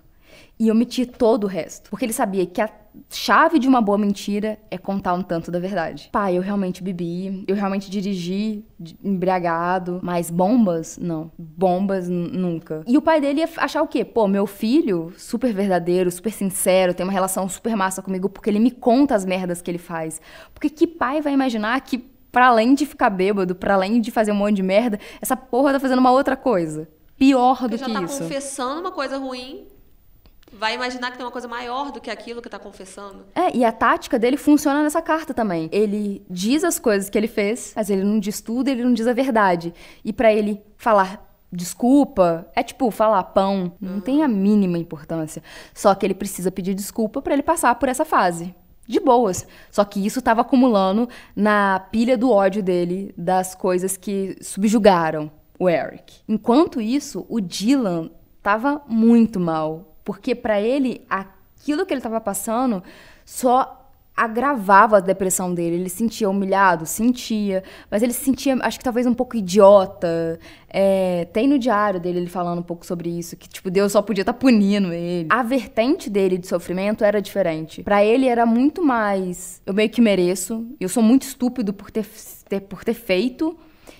e omitir todo o resto. Porque ele sabia que a chave de uma boa mentira é contar um tanto da verdade. Pai, eu realmente bebi, eu realmente dirigi embriagado, mas bombas, não. Bombas nunca. E o pai dele ia achar o quê? Pô, meu filho, super verdadeiro, super sincero, tem uma relação super massa comigo porque ele me conta as merdas que ele faz. Porque que pai vai imaginar que para além de ficar bêbado, para além de fazer um monte de merda, essa porra tá fazendo uma outra coisa. Pior do que isso. já tá confessando uma coisa ruim vai imaginar que tem uma coisa maior do que aquilo que está confessando. É, e a tática dele funciona nessa carta também. Ele diz as coisas que ele fez, mas ele não diz tudo, ele não diz a verdade. E para ele falar desculpa é tipo falar pão, não uhum. tem a mínima importância. Só que ele precisa pedir desculpa para ele passar por essa fase. De boas. Só que isso estava acumulando na pilha do ódio dele, das coisas que subjugaram o Eric. Enquanto isso, o Dylan tava muito mal, porque para ele aquilo que ele tava passando só agravava a depressão dele. Ele se sentia humilhado, sentia, mas ele se sentia, acho que talvez um pouco idiota. É, tem no diário dele ele falando um pouco sobre isso, que tipo Deus só podia estar tá punindo ele. A vertente dele de sofrimento era diferente. Para ele era muito mais, eu meio que mereço, eu sou muito estúpido por ter, ter por ter feito.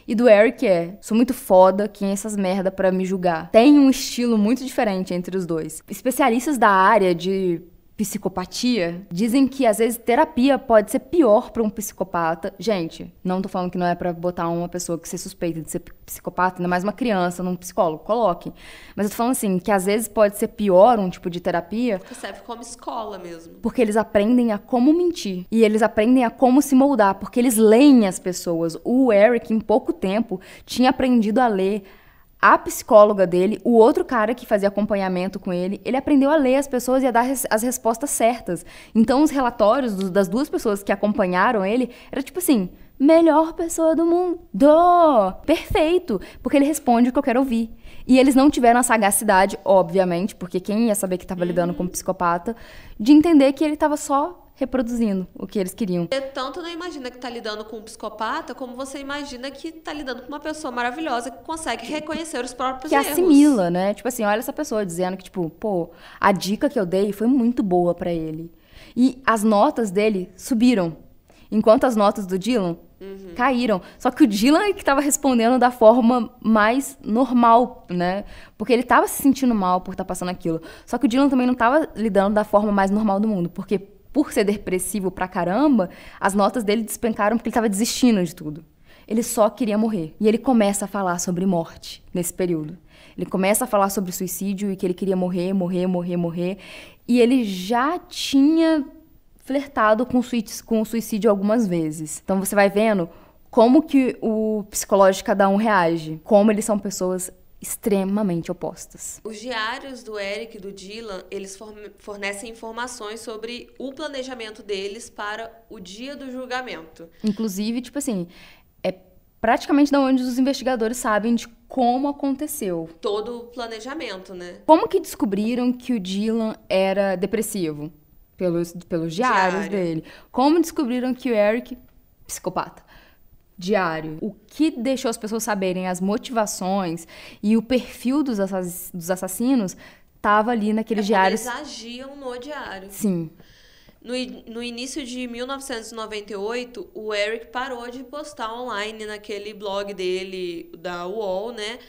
E do Eric é, sou muito foda, quem é essas merda para me julgar. Tem um estilo muito diferente entre os dois. Especialistas da área de psicopatia, dizem que às vezes terapia pode ser pior para um psicopata. Gente, não tô falando que não é para botar uma pessoa que se suspeita de ser psicopata, ainda mais uma criança, num psicólogo, coloque. Mas eu tô falando assim, que às vezes pode ser pior um tipo de terapia. Que serve como escola mesmo. Porque eles aprendem a como mentir. E eles aprendem a como se moldar, porque eles leem as pessoas. O Eric, em pouco tempo, tinha aprendido a ler a psicóloga dele, o outro cara que fazia acompanhamento com ele, ele aprendeu a ler as pessoas e a dar res as respostas certas. Então, os relatórios do, das duas pessoas que acompanharam ele era tipo assim: melhor pessoa do mundo. Perfeito! Porque ele responde o que eu quero ouvir. E eles não tiveram a sagacidade, obviamente, porque quem ia saber que estava uhum. lidando com um psicopata, de entender que ele estava só reproduzindo o que eles queriam. Você tanto não imagina que tá lidando com um psicopata, como você imagina que tá lidando com uma pessoa maravilhosa que consegue reconhecer os próprios que erros. Que assimila, né? Tipo assim, olha essa pessoa dizendo que, tipo, pô, a dica que eu dei foi muito boa para ele. E as notas dele subiram. Enquanto as notas do Dylan uhum. caíram. Só que o Dylan é que estava respondendo da forma mais normal, né? Porque ele estava se sentindo mal por estar tá passando aquilo. Só que o Dylan também não estava lidando da forma mais normal do mundo. Porque por ser depressivo pra caramba, as notas dele despencaram porque ele estava desistindo de tudo. Ele só queria morrer. E ele começa a falar sobre morte nesse período. Ele começa a falar sobre suicídio e que ele queria morrer, morrer, morrer, morrer. E ele já tinha flertado com, com o suicídio algumas vezes. Então você vai vendo como que o psicológico de cada um reage, como eles são pessoas extremamente opostas. Os diários do Eric e do Dylan, eles fornecem informações sobre o planejamento deles para o dia do julgamento. Inclusive, tipo assim, é praticamente da onde os investigadores sabem de como aconteceu. Todo o planejamento, né? Como que descobriram que o Dylan era depressivo? Pelos, pelos diários Diário. dele. Como descobriram que o Eric, psicopata diário. O que deixou as pessoas saberem as motivações e o perfil dos, assass dos assassinos estava ali naqueles é diários. Eles agiam no diário. Sim. No, no início de 1998, o Eric parou de postar online naquele blog dele, da UOL, né?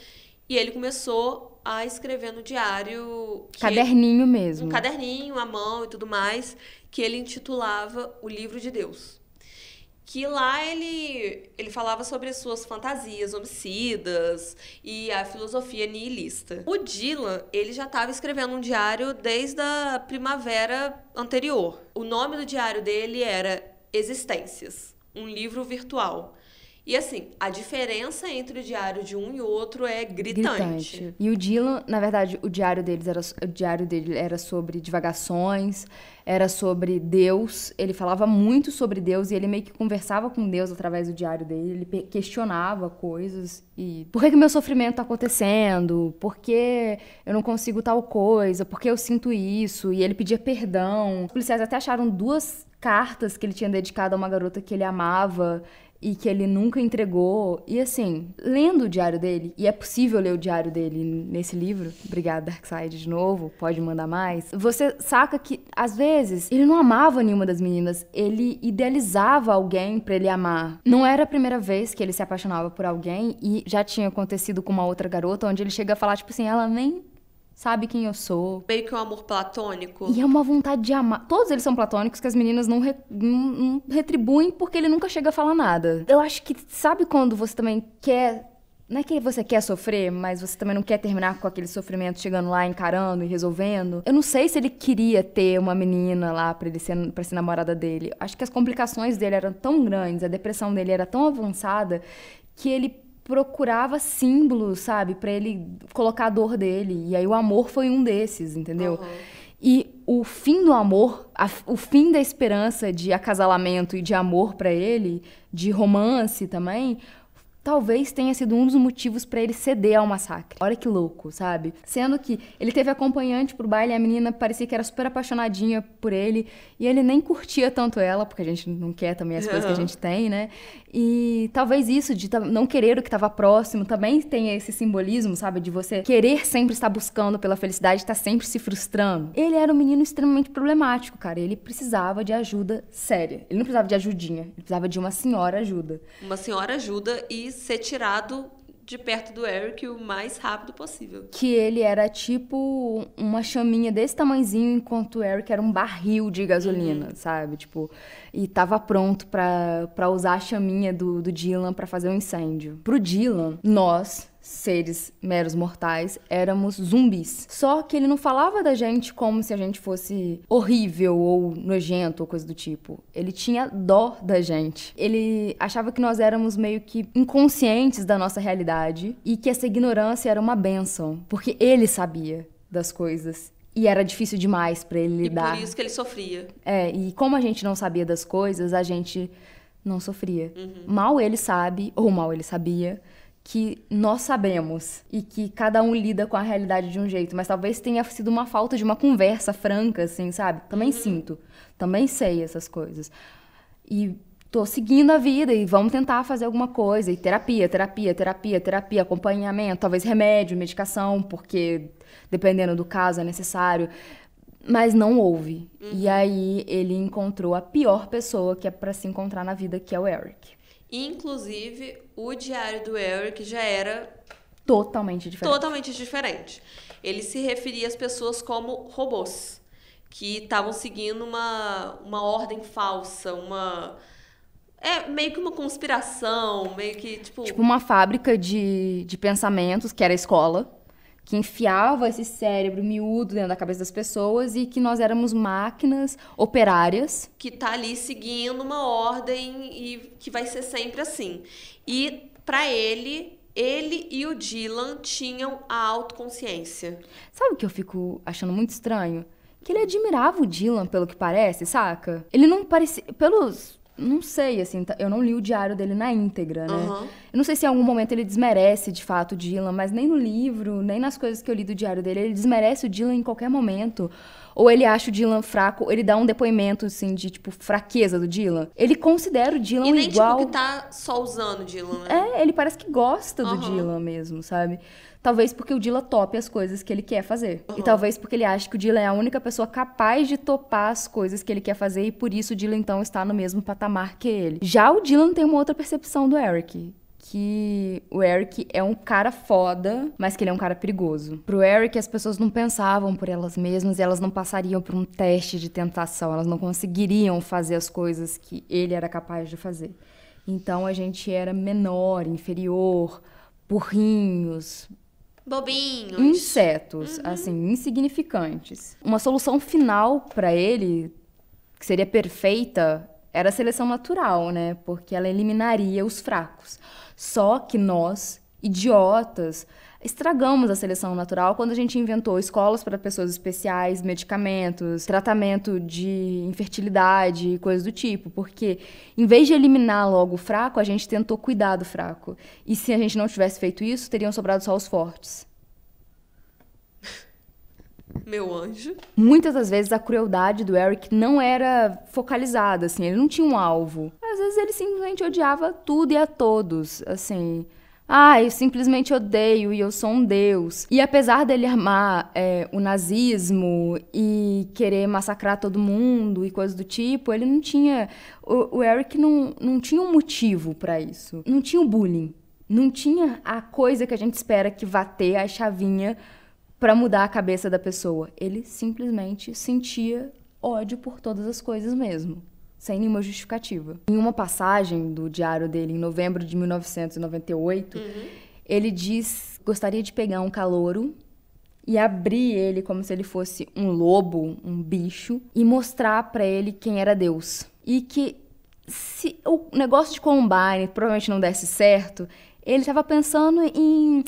E ele começou a escrever no diário. Caderninho ele, mesmo. Um caderninho, à mão e tudo mais, que ele intitulava O Livro de Deus que lá ele, ele falava sobre as suas fantasias homicidas e a filosofia nihilista. O Dylan, ele já estava escrevendo um diário desde a primavera anterior. O nome do diário dele era Existências, um livro virtual. E assim, a diferença entre o diário de um e outro é gritante. gritante. E o Dylan, na verdade, o diário deles era o diário dele era sobre divagações, era sobre Deus. Ele falava muito sobre Deus e ele meio que conversava com Deus através do diário dele. Ele questionava coisas e por que, que meu sofrimento está acontecendo? Por que eu não consigo tal coisa? Por que eu sinto isso? E ele pedia perdão. Os policiais até acharam duas cartas que ele tinha dedicado a uma garota que ele amava e que ele nunca entregou. E assim, lendo o diário dele, e é possível ler o diário dele nesse livro, obrigada Darkseid de novo, pode mandar mais. Você saca que às vezes ele não amava nenhuma das meninas, ele idealizava alguém para ele amar. Não era a primeira vez que ele se apaixonava por alguém e já tinha acontecido com uma outra garota onde ele chega a falar tipo assim, ela nem sabe quem eu sou. Meio que um amor platônico. E é uma vontade de amar. Todos eles são platônicos que as meninas não, re... não, retribuem porque ele nunca chega a falar nada. Eu acho que, sabe quando você também quer não é que você quer sofrer, mas você também não quer terminar com aquele sofrimento chegando lá, encarando e resolvendo. Eu não sei se ele queria ter uma menina lá para ele ser, pra ser namorada dele. Acho que as complicações dele eram tão grandes, a depressão dele era tão avançada, que ele procurava símbolos, sabe, para ele colocar a dor dele. E aí o amor foi um desses, entendeu? Uhum. E o fim do amor, a, o fim da esperança de acasalamento e de amor para ele, de romance também, talvez tenha sido um dos motivos para ele ceder ao massacre. Olha que louco, sabe? Sendo que ele teve acompanhante pro baile, a menina parecia que era super apaixonadinha por ele, e ele nem curtia tanto ela, porque a gente não quer também as coisas que a gente tem, né? E talvez isso de não querer o que estava próximo também tenha esse simbolismo, sabe? De você querer sempre estar buscando pela felicidade, estar sempre se frustrando. Ele era um menino extremamente problemático, cara. Ele precisava de ajuda séria. Ele não precisava de ajudinha, ele precisava de uma senhora ajuda. Uma senhora ajuda e ser tirado de perto do Eric o mais rápido possível. Que ele era tipo uma chaminha desse tamanhozinho, enquanto o Eric era um barril de gasolina, uhum. sabe? Tipo, e tava pronto para usar a chaminha do, do Dylan para fazer um incêndio. Pro Dylan, nós, seres meros mortais, éramos zumbis. Só que ele não falava da gente como se a gente fosse horrível ou nojento ou coisa do tipo. Ele tinha dó da gente. Ele achava que nós éramos meio que inconscientes da nossa realidade e que essa ignorância era uma benção, porque ele sabia das coisas e era difícil demais para ele lidar. E por isso que ele sofria. É, e como a gente não sabia das coisas, a gente não sofria. Uhum. Mal ele sabe, ou mal ele sabia, que nós sabemos e que cada um lida com a realidade de um jeito, mas talvez tenha sido uma falta de uma conversa franca, assim, sabe? Também uhum. sinto, também sei essas coisas. E tô seguindo a vida e vamos tentar fazer alguma coisa. E terapia, terapia, terapia, terapia, acompanhamento, talvez remédio, medicação, porque dependendo do caso é necessário. Mas não houve. Uhum. E aí ele encontrou a pior pessoa que é para se encontrar na vida, que é o Eric. Inclusive, o diário do Eric já era totalmente diferente. Totalmente diferente. Ele se referia às pessoas como robôs, que estavam seguindo uma, uma ordem falsa, uma é meio que uma conspiração, meio que tipo tipo uma fábrica de, de pensamentos que era a escola que enfiava esse cérebro miúdo dentro da cabeça das pessoas e que nós éramos máquinas operárias. Que tá ali seguindo uma ordem e que vai ser sempre assim. E para ele, ele e o Dylan tinham a autoconsciência. Sabe o que eu fico achando muito estranho? Que ele admirava o Dylan, pelo que parece, saca? Ele não parecia. Pelos não sei, assim, tá, eu não li o diário dele na íntegra, né? Uhum. Eu não sei se em algum momento ele desmerece de fato o Dylan, mas nem no livro, nem nas coisas que eu li do diário dele, ele desmerece o Dylan em qualquer momento. Ou ele acha o Dylan fraco, ele dá um depoimento, assim, de, tipo, fraqueza do Dylan. Ele considera o Dylan e nem, igual... tipo, que tá só usando o Dylan, né? É, ele parece que gosta do uhum. Dylan mesmo, sabe? Talvez porque o Dila tope as coisas que ele quer fazer. Uhum. E talvez porque ele acha que o Dila é a única pessoa capaz de topar as coisas que ele quer fazer e por isso o Dila então está no mesmo patamar que ele. Já o Dylan tem uma outra percepção do Eric, que o Eric é um cara foda, mas que ele é um cara perigoso. Pro Eric, as pessoas não pensavam por elas mesmas e elas não passariam por um teste de tentação, elas não conseguiriam fazer as coisas que ele era capaz de fazer. Então a gente era menor, inferior, burrinhos, bobinhos, insetos, uhum. assim, insignificantes. Uma solução final para ele, que seria perfeita, era a seleção natural, né? Porque ela eliminaria os fracos. Só que nós, idiotas, estragamos a seleção natural quando a gente inventou escolas para pessoas especiais, medicamentos, tratamento de infertilidade e coisas do tipo. Porque, em vez de eliminar logo o fraco, a gente tentou cuidar do fraco. E se a gente não tivesse feito isso, teriam sobrado só os fortes. Meu anjo. Muitas das vezes a crueldade do Eric não era focalizada, assim, ele não tinha um alvo. Às vezes ele simplesmente odiava tudo e a todos, assim. Ah, eu simplesmente odeio e eu sou um deus. E apesar dele amar é, o nazismo e querer massacrar todo mundo e coisas do tipo, ele não tinha. O, o Eric não, não tinha um motivo para isso. Não tinha o bullying. Não tinha a coisa que a gente espera que vá ter a chavinha para mudar a cabeça da pessoa. Ele simplesmente sentia ódio por todas as coisas mesmo sem nenhuma justificativa. Em uma passagem do diário dele, em novembro de 1998, uhum. ele diz gostaria de pegar um calouro e abrir ele como se ele fosse um lobo, um bicho, e mostrar para ele quem era Deus. E que se o negócio de Combine provavelmente não desse certo, ele estava pensando em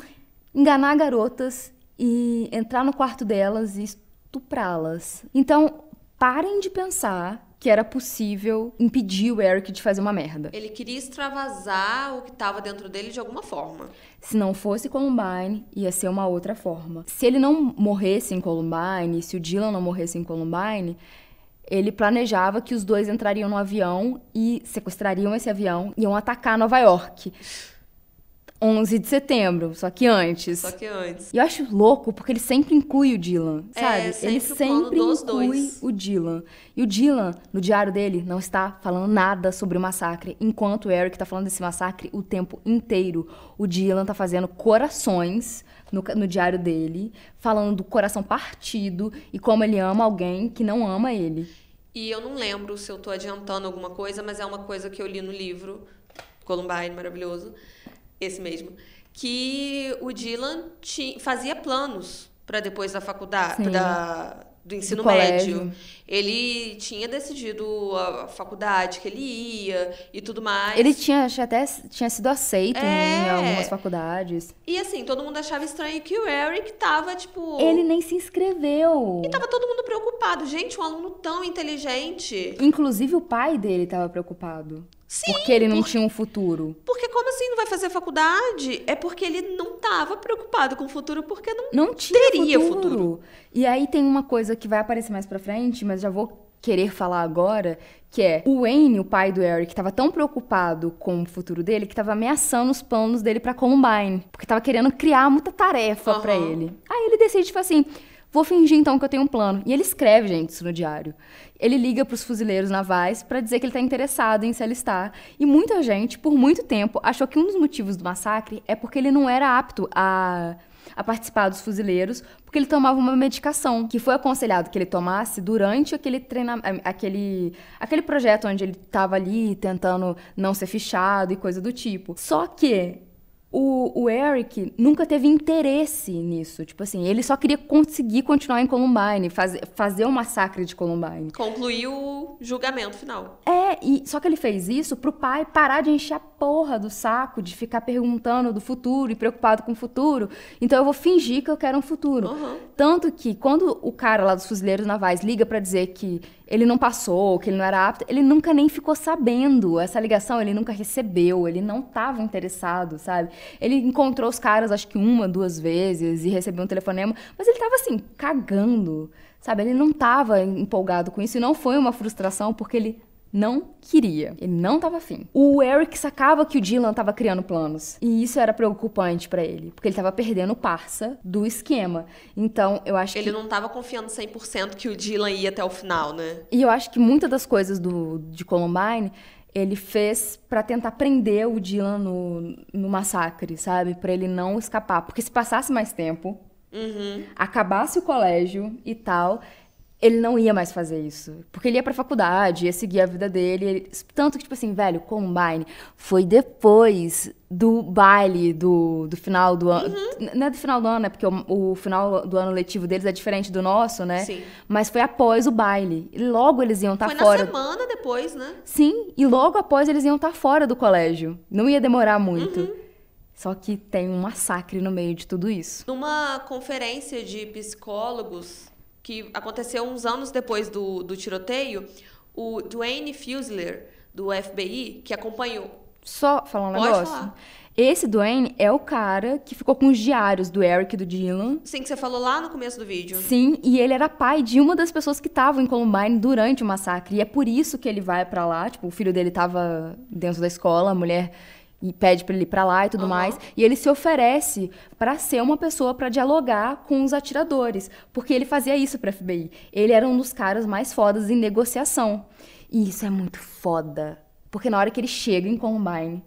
enganar garotas e entrar no quarto delas e estuprá-las. Então, parem de pensar que era possível impedir o Eric de fazer uma merda. Ele queria extravasar o que estava dentro dele de alguma forma. Se não fosse Columbine, ia ser uma outra forma. Se ele não morresse em Columbine, se o Dylan não morresse em Columbine, ele planejava que os dois entrariam no avião e sequestrariam esse avião e iam atacar Nova York. 11 de setembro, só que antes. Só que antes. E eu acho louco porque ele sempre inclui o Dylan, É, sabe? sempre ele sempre inclui dois. o Dylan. E o Dylan, no diário dele, não está falando nada sobre o massacre, enquanto o Eric tá falando desse massacre o tempo inteiro. O Dylan tá fazendo corações no, no diário dele, falando do coração partido e como ele ama alguém que não ama ele. E eu não lembro se eu tô adiantando alguma coisa, mas é uma coisa que eu li no livro Columbine, maravilhoso, esse mesmo, que o Dylan ti- fazia planos para depois da faculdade, da, do ensino Do médio. Ele tinha decidido a faculdade que ele ia e tudo mais. Ele tinha, até tinha sido aceito em É. algumas faculdades. E assim, todo mundo achava estranho que o Eric tava, tipo. Ele nem se inscreveu. E tava todo mundo preocupado. Gente, um aluno tão inteligente. Inclusive o pai dele estava preocupado. Sim, porque ele não tinha um futuro. Porque como assim não vai fazer faculdade? É porque ele não tava preocupado com o futuro, porque não. Não tinha Teria futuro. futuro. E aí tem uma coisa que vai aparecer mais pra frente, mas já vou querer falar agora, que é o Wayne, o pai do Eric, tava tão preocupado com o futuro dele que tava ameaçando os planos dele pra Columbine, porque tava querendo criar muita tarefa pra Aham. ele. Aí ele decide tipo assim, vou fingir então que eu tenho um plano. E ele escreve, gente, isso no diário. Ele liga pros fuzileiros navais pra dizer que ele tá interessado em se alistar. E muita gente, por muito tempo, achou que um dos motivos do massacre é porque ele não era apto a a participar dos fuzileiros, porque ele tomava uma medicação que foi aconselhado que ele tomasse durante aquele treinamento, aquele, aquele projeto onde ele estava ali tentando não ser fichado e coisa do tipo. Só que o, o Eric nunca teve interesse nisso. Tipo assim, ele só queria conseguir continuar em Columbine, fazer, fazer o massacre de Columbine. Concluiu o julgamento final. É, e só que ele fez isso pro pai parar de encher a porra do saco, de ficar perguntando do futuro e preocupado com o futuro. Então eu vou fingir que eu quero um futuro. Uhum. Tanto que quando o cara lá dos fuzileiros navais liga pra dizer que ele não passou, que ele não era apto, ele nunca nem ficou sabendo. Essa ligação ele nunca recebeu, ele não estava interessado, sabe? Ele encontrou os caras acho que uma, duas vezes e recebeu um telefonema, mas ele tava assim, cagando, sabe? Ele não tava empolgado com isso e não foi uma frustração porque ele não queria. Ele não tava afim. O Eric sacava que o Dylan tava criando planos. E isso era preocupante pra ele. Porque ele tava perdendo o parça do esquema. Então, eu acho Ele que. não tava confiando 100% que o Dylan ia até o final, né? E eu acho que muitas das coisas do, de Columbine ele fez pra tentar prender o Dylan no, no massacre, sabe? Pra ele não escapar. Porque se passasse mais tempo, Uhum. acabasse o colégio e tal, ele não ia mais fazer isso. Porque ele ia pra faculdade, ia seguir a vida dele. ele- Tanto que, tipo assim, velho, Combine foi depois do baile do, do final do ano. Não é do final do ano, né? Porque o, o final do ano letivo deles é diferente do nosso, né? Sim. Mas foi após o baile. E logo eles iam estar Foi Tá fora. na semana depois, né? Sim, e logo após eles iam estar fora do colégio. Não ia demorar muito. Uhum. Só que tem um massacre no meio de tudo isso. Numa conferência de psicólogos que aconteceu uns anos depois do, do tiroteio, o Dwayne Fusler, do FBI, que acompanhou. Só falar um negócio. falar. Esse Dwayne é o cara que ficou com os diários do Eric e do Dylan. Sim, que você falou lá no começo do vídeo. Sim, e ele era pai de uma das pessoas que estavam em Columbine durante o massacre. E é por isso que ele vai pra lá. Tipo, o filho dele tava dentro da escola, a mulher e pede pra ele ir pra lá e tudo Aham. mais. E ele se oferece pra ser uma pessoa pra dialogar com os atiradores, porque ele fazia isso pra FBI. Ele era um dos caras mais fodas em negociação. E isso é muito foda, porque na hora que ele chega em Columbine,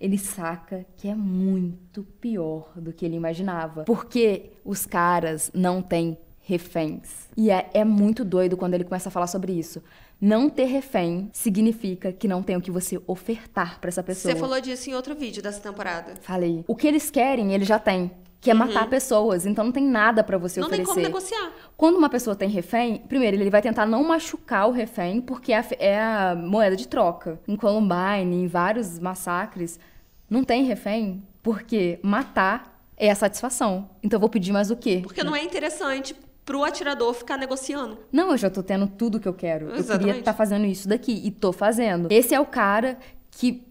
ele saca que é muito pior do que ele imaginava. Porque os caras não têm reféns. E é, é muito doido quando ele começa a falar sobre isso. Não ter refém significa que não tem o que você ofertar pra essa pessoa. Você falou disso em outro vídeo dessa temporada. Falei. O que eles querem, eles já têm. Que é matar pessoas. Então não tem nada pra você Uhum. não tem oferecer. como negociar. Quando uma pessoa tem refém, primeiro, ele vai tentar não machucar o refém, porque é a, é a moeda de troca. Em Columbine, em vários massacres, não tem refém, porque matar é a satisfação. Então eu vou pedir mais o quê? Porque não é interessante pro atirador ficar negociando. Não, eu já tô tendo tudo que eu quero. Exatamente. Eu queria estar tá fazendo isso daqui e tô fazendo. Esse é o cara que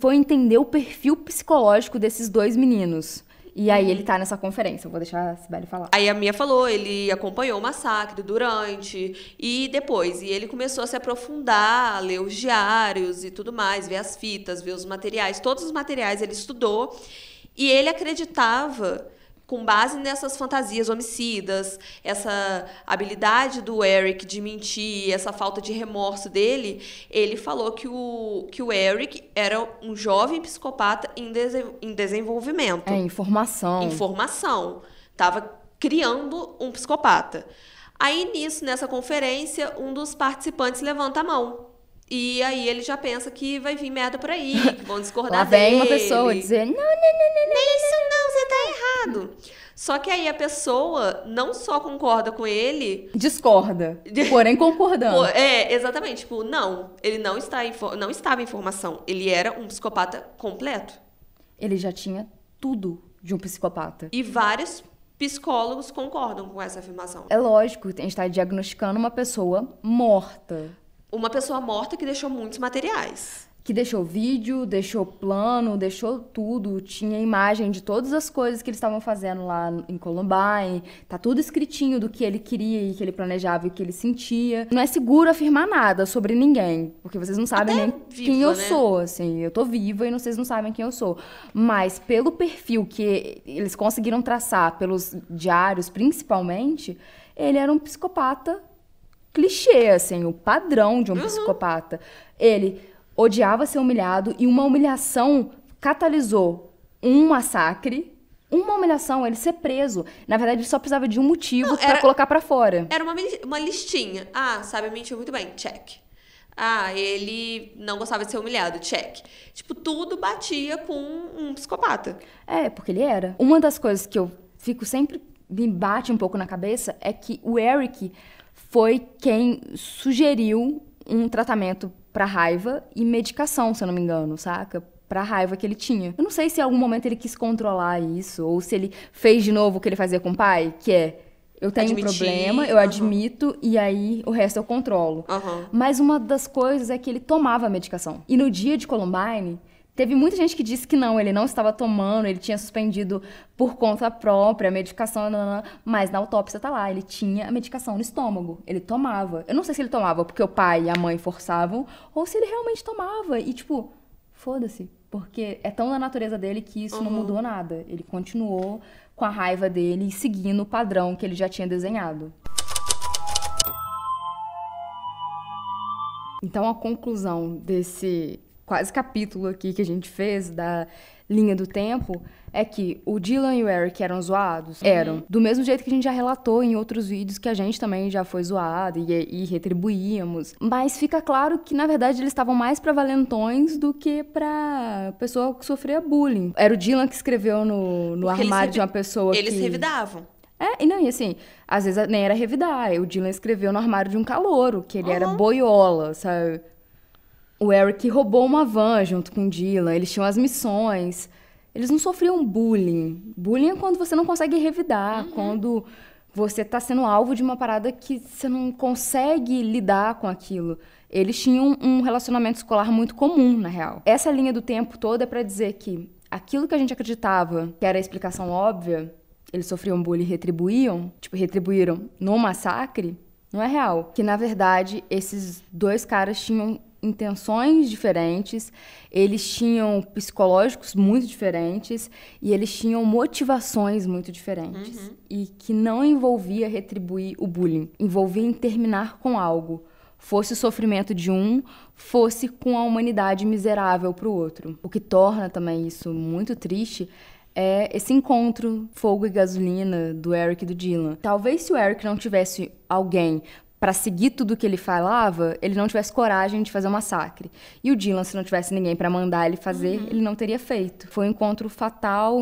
foi entender o perfil psicológico desses dois meninos. E aí ele tá nessa conferência, eu vou deixar a Sibeli falar. Aí a Mia falou, ele acompanhou o massacre durante e depois. E ele começou a se aprofundar, a ler os diários e tudo mais, ver as fitas, ver os materiais. Todos os materiais ele estudou. E ele acreditava com base nessas fantasias homicidas, essa habilidade do Eric de mentir, essa falta de remorso dele, ele falou que o, que o Eric era um jovem psicopata em, em desenvolvimento. É, informação. Informação. Estava criando um psicopata. Aí, nisso, nessa conferência, um dos participantes levanta a mão. E aí ele já pensa que vai vir merda por aí, (laughs) que vão discordar Lá vem dele. uma pessoa dizer, não, não, não, não, não. É isso não, você tá errado. Só que aí a pessoa não só concorda com ele... Discorda, (laughs) porém concordando. é, exatamente. Tipo, não, ele não, está não estava em formação. Ele era um psicopata completo. Ele já tinha tudo de um psicopata. E vários psicólogos concordam com essa afirmação. É lógico, a gente está diagnosticando uma pessoa morta uma pessoa morta que deixou muitos materiais. Que deixou vídeo, deixou plano, deixou tudo. Tinha imagem de todas as coisas que eles estavam fazendo lá em Columbine. Tá tudo escritinho do que ele queria e que ele planejava e o que ele sentia. Não é seguro afirmar nada sobre ninguém, porque vocês não sabem Até nem viva, quem eu né? sou, assim. Eu tô viva e vocês não sabem quem eu sou. Mas pelo perfil que eles conseguiram traçar, pelos diários principalmente, ele era um psicopata clichê, assim, o padrão de um uhum. psicopata. Ele odiava ser humilhado e uma humilhação catalisou um massacre. Uma humilhação, ele ser preso. Na verdade, ele só precisava de um motivo para colocar para fora. Era uma, uma listinha. Ah, sabe mentir muito bem. Check. Ah, ele não gostava de ser humilhado. Check. Tipo, tudo batia com um psicopata. É, porque ele era. Uma das coisas que eu fico sempre me bate um pouco na cabeça é que o Eric foi quem sugeriu um tratamento para raiva e medicação, se eu não me engano, saca? Pra raiva que ele tinha. Eu não sei se em algum momento ele quis controlar isso, ou se ele fez de novo o que ele fazia com o pai, que é eu tenho Admitir, um problema, eu admito, e aí o resto eu controlo. Uhum. Mas uma das coisas é que ele tomava a medicação. E no dia de Columbine, Teve muita gente que disse que não, ele não estava tomando, ele tinha suspendido por conta própria a medicação, mas na autópsia tá lá, ele tinha a medicação no estômago, ele tomava. Eu não sei se ele tomava porque o pai e a mãe forçavam, ou se ele realmente tomava. E tipo, foda-se, porque é tão na natureza dele que isso uhum. não mudou nada. Ele continuou com a raiva dele e seguindo o padrão que ele já tinha desenhado. Então a conclusão desse quase capítulo aqui que a gente fez da linha do tempo é que o Dylan e o Eric eram zoados? Uhum. Eram. Do mesmo jeito que a gente já relatou em outros vídeos que a gente também já foi zoado e, e retribuíamos. Mas fica claro que, na verdade, eles estavam mais pra valentões do que pra pessoa que sofria bullying. Era o Dylan que escreveu no, no armário de uma pessoa eles que... Eles revidavam. É, e não, e assim, às vezes nem era revidar. O Dylan escreveu no armário de um calouro, que ele uhum. era boiola, sabe? O Eric roubou uma van junto com o Dylan, eles tinham as missões. Eles não sofriam bullying. Bullying é quando você não consegue revidar, uhum. quando você está sendo alvo de uma parada que você não consegue lidar com aquilo. Eles tinham um relacionamento escolar muito comum, na real. Essa linha do tempo toda é para dizer que aquilo que a gente acreditava que era a explicação óbvia, eles sofriam bullying e retribuíam, tipo, retribuíram no massacre, não é real. Que na verdade esses dois caras tinham intenções diferentes, eles tinham psicológicos muito diferentes e eles tinham motivações muito diferentes. Uhum. E que não envolvia retribuir o bullying, envolvia em terminar com algo. Fosse o sofrimento de um, fosse com a humanidade miserável para o outro. O que torna também isso muito triste é esse encontro fogo e gasolina do Eric e do Dylan. Talvez se o Eric não tivesse alguém para seguir tudo que ele falava, ele não tivesse coragem de fazer o um massacre. E o Dylan, se não tivesse ninguém para mandar ele fazer, uhum. ele não teria feito. Foi um encontro fatal,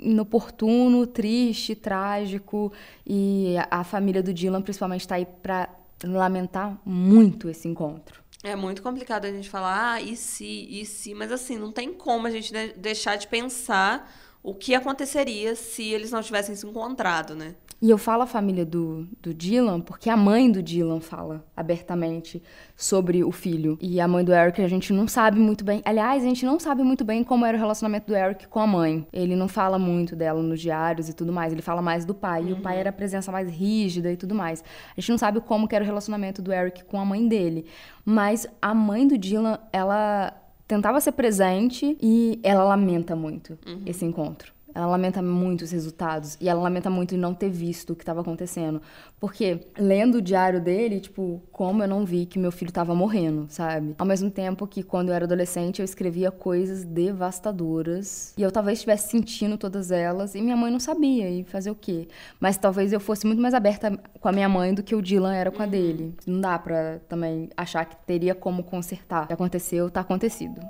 inoportuno, triste, trágico, e a, a família do Dylan principalmente está aí para lamentar muito esse encontro. É muito complicado a gente falar, ah, e se, e se, mas assim, não tem como a gente deixar de pensar o que aconteceria se eles não tivessem se encontrado, né? E eu falo a família do, do Dylan porque a mãe do Dylan fala abertamente sobre o filho. E a mãe do Eric a gente não sabe muito bem. Aliás, a gente não sabe muito bem como era o relacionamento do Eric com a mãe. Ele não fala muito dela nos diários e tudo mais. Ele fala mais do pai. Uhum. E o pai uhum. era a presença mais rígida e tudo mais. A gente não sabe como era o relacionamento do Eric com a mãe dele. Mas a mãe do Dylan, ela tentava ser presente e ela lamenta muito uhum. esse encontro. Ela lamenta muito os resultados e ela lamenta muito não ter visto o que estava acontecendo. Porque lendo o diário dele, tipo, como eu não vi que meu filho estava morrendo, sabe? Ao mesmo tempo que quando eu era adolescente eu escrevia coisas devastadoras e eu talvez estivesse sentindo todas elas e minha mãe não sabia e fazer o quê. Mas talvez eu fosse muito mais aberta com a minha mãe do que o Dylan era com a dele. Não dá pra também achar que teria como consertar. O que aconteceu, tá acontecido.